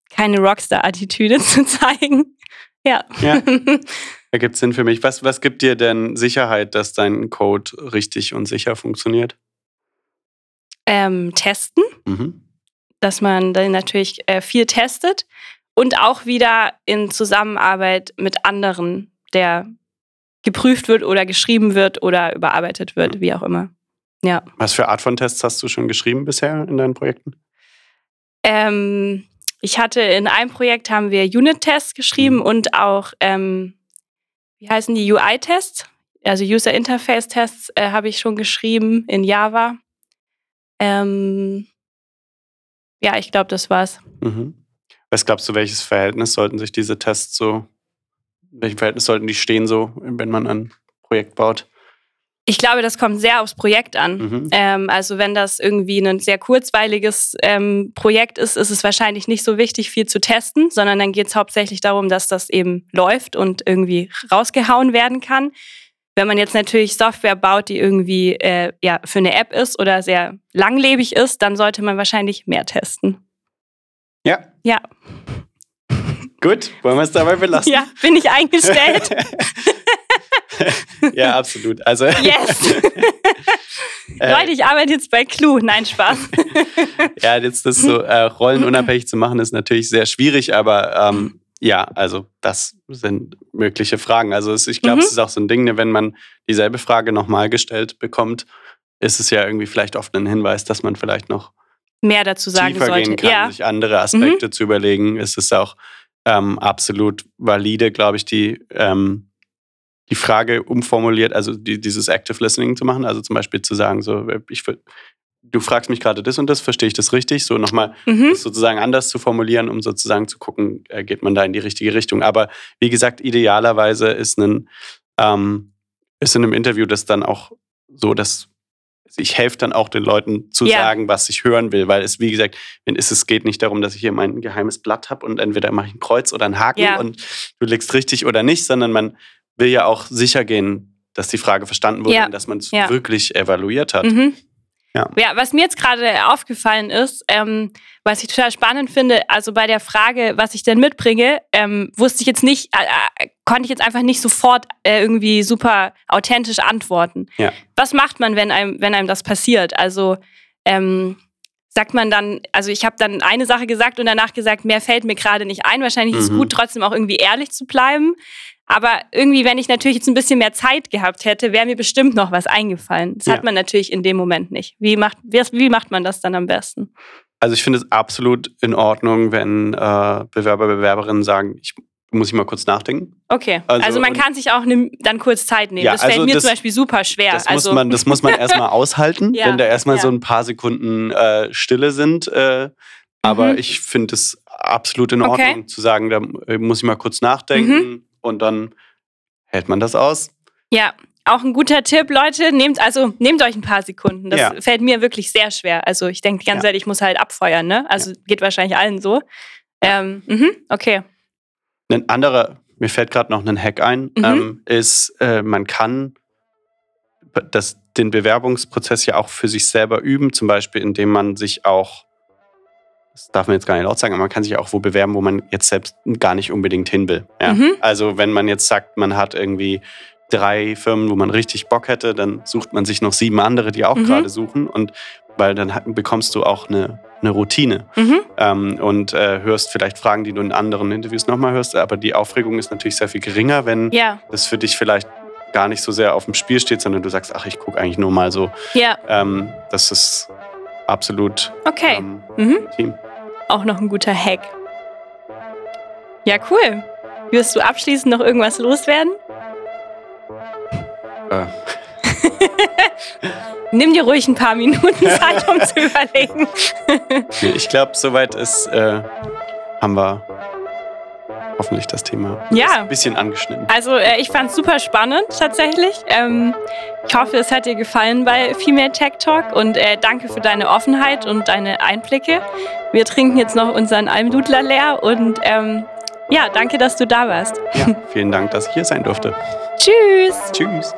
[SPEAKER 2] keine Rockstar-Attitüde zu zeigen. Ja.
[SPEAKER 3] ja. Ergibt Sinn für mich. Was, was gibt dir denn Sicherheit, dass dein Code richtig und sicher funktioniert?
[SPEAKER 2] Ähm, testen. Mhm. Dass man dann natürlich äh, viel testet und auch wieder in Zusammenarbeit mit anderen der geprüft wird oder geschrieben wird oder überarbeitet wird, wie auch immer. Ja.
[SPEAKER 3] Was für Art von Tests hast du schon geschrieben bisher in deinen Projekten?
[SPEAKER 2] Ähm, ich hatte in einem Projekt haben wir Unit-Tests geschrieben
[SPEAKER 3] Mhm.
[SPEAKER 2] und auch, ähm, wie heißen die, UI-Tests? Also User Interface-Tests äh, habe ich schon geschrieben in Java. Ähm, ja, ich glaube, das war's.
[SPEAKER 3] Mhm. Was glaubst du, welches Verhältnis sollten sich diese Tests so, welchem Verhältnis sollten die stehen so, wenn man ein Projekt baut?
[SPEAKER 2] Ich glaube, das kommt sehr aufs Projekt an.
[SPEAKER 3] Mhm.
[SPEAKER 2] Ähm, also wenn das irgendwie ein sehr kurzweiliges ähm, Projekt ist, ist es wahrscheinlich nicht so wichtig, viel zu testen, sondern dann geht es hauptsächlich darum, dass das eben läuft und irgendwie rausgehauen werden kann. Wenn man jetzt natürlich Software baut, die irgendwie äh, ja, für eine App ist oder sehr langlebig ist, dann sollte man wahrscheinlich mehr testen.
[SPEAKER 3] Ja,
[SPEAKER 2] Ja,
[SPEAKER 3] gut, wollen wir es dabei belassen?
[SPEAKER 2] ja bin ich eingestellt?
[SPEAKER 3] ja, absolut. Also,
[SPEAKER 2] Yes!
[SPEAKER 3] äh,
[SPEAKER 2] Leute, ich arbeite jetzt bei Clue. Nein, Spaß.
[SPEAKER 3] ja, jetzt das so äh, rollenunabhängig zu machen, ist natürlich sehr schwierig, aber ähm, ja, also das sind mögliche Fragen. Also es, ich glaube,
[SPEAKER 2] Mhm.
[SPEAKER 3] es ist auch so ein Ding, ne, wenn man dieselbe Frage nochmal gestellt bekommt, ist es ja irgendwie vielleicht oft ein Hinweis, dass man vielleicht noch
[SPEAKER 2] Mehr dazu sagen
[SPEAKER 3] tiefer
[SPEAKER 2] sollte.
[SPEAKER 3] gehen kann,
[SPEAKER 2] ja. Mhm.
[SPEAKER 3] sich andere Aspekte zu überlegen. Es ist auch ähm, absolut valide, glaube ich, die, ähm, die Frage umformuliert, also die, dieses Active Listening zu machen, also zum Beispiel zu sagen, so, ich, ver- du fragst mich gerade das und das, verstehe ich das richtig? So nochmal
[SPEAKER 2] Mhm.
[SPEAKER 3] das sozusagen anders zu formulieren, um sozusagen zu gucken, äh, geht man da in die richtige Richtung. Aber wie gesagt, idealerweise ist ein ähm, ist in einem Interview das dann auch so, dass ich helfe dann auch den Leuten zu
[SPEAKER 2] Ja.
[SPEAKER 3] sagen, was ich hören will, weil es, wie gesagt, wenn es, es geht nicht darum, dass ich hier mein geheimes Blatt habe und entweder mache ich ein Kreuz oder einen Haken
[SPEAKER 2] Ja.
[SPEAKER 3] und du legst richtig oder nicht, sondern man will ja auch sicher gehen, dass die Frage verstanden wurde
[SPEAKER 2] Ja.
[SPEAKER 3] und dass man es wirklich evaluiert hat.
[SPEAKER 2] Mhm.
[SPEAKER 3] Ja.
[SPEAKER 2] was mir jetzt gerade aufgefallen ist, ähm, was ich total spannend finde, also bei der Frage, was ich denn mitbringe, ähm, wusste ich jetzt nicht, äh, konnte ich jetzt einfach nicht sofort äh, irgendwie super authentisch antworten.
[SPEAKER 3] Ja.
[SPEAKER 2] Was macht man, wenn einem, wenn einem das passiert? Also ähm, sagt man dann, also ich habe dann eine Sache gesagt und danach gesagt, mehr fällt mir gerade nicht ein. Wahrscheinlich ist es
[SPEAKER 3] Mhm.
[SPEAKER 2] gut, trotzdem auch irgendwie ehrlich zu bleiben. Aber irgendwie, wenn ich natürlich jetzt ein bisschen mehr Zeit gehabt hätte, wäre mir bestimmt noch was eingefallen. Das
[SPEAKER 3] Ja.
[SPEAKER 2] hat man natürlich in dem Moment nicht. Wie macht, wie macht man das dann am besten?
[SPEAKER 3] Also ich finde es absolut in Ordnung, wenn äh, Bewerber, Bewerberinnen sagen, ich muss ich mal kurz nachdenken.
[SPEAKER 2] Okay.
[SPEAKER 3] Also,
[SPEAKER 2] Also, man kann sich auch ne, dann kurz Zeit nehmen.
[SPEAKER 3] Ja,
[SPEAKER 2] das fällt
[SPEAKER 3] also
[SPEAKER 2] mir
[SPEAKER 3] das-
[SPEAKER 2] zum Beispiel super schwer.
[SPEAKER 3] Das,
[SPEAKER 2] also,
[SPEAKER 3] muss man, das muss man erstmal aushalten,
[SPEAKER 2] Ja,
[SPEAKER 3] wenn da erstmal
[SPEAKER 2] ja.
[SPEAKER 3] so ein paar Sekunden äh, Stille sind. Äh, aber
[SPEAKER 2] Mhm.
[SPEAKER 3] ich finde es absolut in
[SPEAKER 2] Okay.
[SPEAKER 3] Ordnung zu sagen, da muss ich mal kurz nachdenken und dann hält man das aus.
[SPEAKER 2] Ja, auch ein guter Tipp, Leute. Nehmt also nehmt euch ein paar Sekunden. Das
[SPEAKER 3] Ja.
[SPEAKER 2] fällt mir wirklich sehr schwer. Also ich denke die ganze
[SPEAKER 3] Ja.
[SPEAKER 2] Zeit, ich muss halt abfeuern. Ne? Also geht wahrscheinlich allen so. Ähm, mhm, okay.
[SPEAKER 3] Ein anderer, mir fällt gerade noch ein Hack ein,
[SPEAKER 2] Mhm.
[SPEAKER 3] ähm, ist, äh, man kann das, den Bewerbungsprozess ja auch für sich selber üben, zum Beispiel indem man sich auch, das darf man jetzt gar nicht laut sagen, aber man kann sich auch wo bewerben, wo man jetzt selbst gar nicht unbedingt hin will. Ja?
[SPEAKER 2] Mhm.
[SPEAKER 3] Also wenn man jetzt sagt, man hat irgendwie drei Firmen, wo man richtig Bock hätte, dann sucht man sich noch sieben andere, die auch
[SPEAKER 2] Mhm.
[SPEAKER 3] gerade suchen und weil dann bekommst du auch eine, eine Routine
[SPEAKER 2] Mhm.
[SPEAKER 3] ähm, und äh, hörst vielleicht Fragen, die du in anderen Interviews nochmal hörst, aber die Aufregung ist natürlich sehr viel geringer, wenn
[SPEAKER 2] Ja,
[SPEAKER 3] das für dich vielleicht gar nicht so sehr auf dem Spiel steht, sondern du sagst, ach, ich gucke eigentlich nur mal so.
[SPEAKER 2] ja,
[SPEAKER 3] Ähm, das ist absolut
[SPEAKER 2] okay.
[SPEAKER 3] ähm,
[SPEAKER 2] Mhm.
[SPEAKER 3] Team.
[SPEAKER 2] Auch noch ein guter Hack. Ja, cool. Wirst du abschließend noch irgendwas loswerden?
[SPEAKER 3] Äh,
[SPEAKER 2] Nimm dir ruhig ein paar Minuten Zeit, um zu überlegen.
[SPEAKER 3] ich glaube, soweit ist, äh, haben wir hoffentlich das Thema
[SPEAKER 2] Ja.
[SPEAKER 3] ein bisschen angeschnitten.
[SPEAKER 2] Also äh, ich fand es super spannend tatsächlich. Ähm, ich hoffe, es hat dir gefallen bei Female Tech Talk und äh, danke für deine Offenheit und deine Einblicke. Wir trinken jetzt noch unseren Almdudler leer und ähm, ja, danke, dass du da warst.
[SPEAKER 3] Ja, vielen Dank, dass ich hier sein durfte.
[SPEAKER 2] Tschüss!
[SPEAKER 3] Tschüss.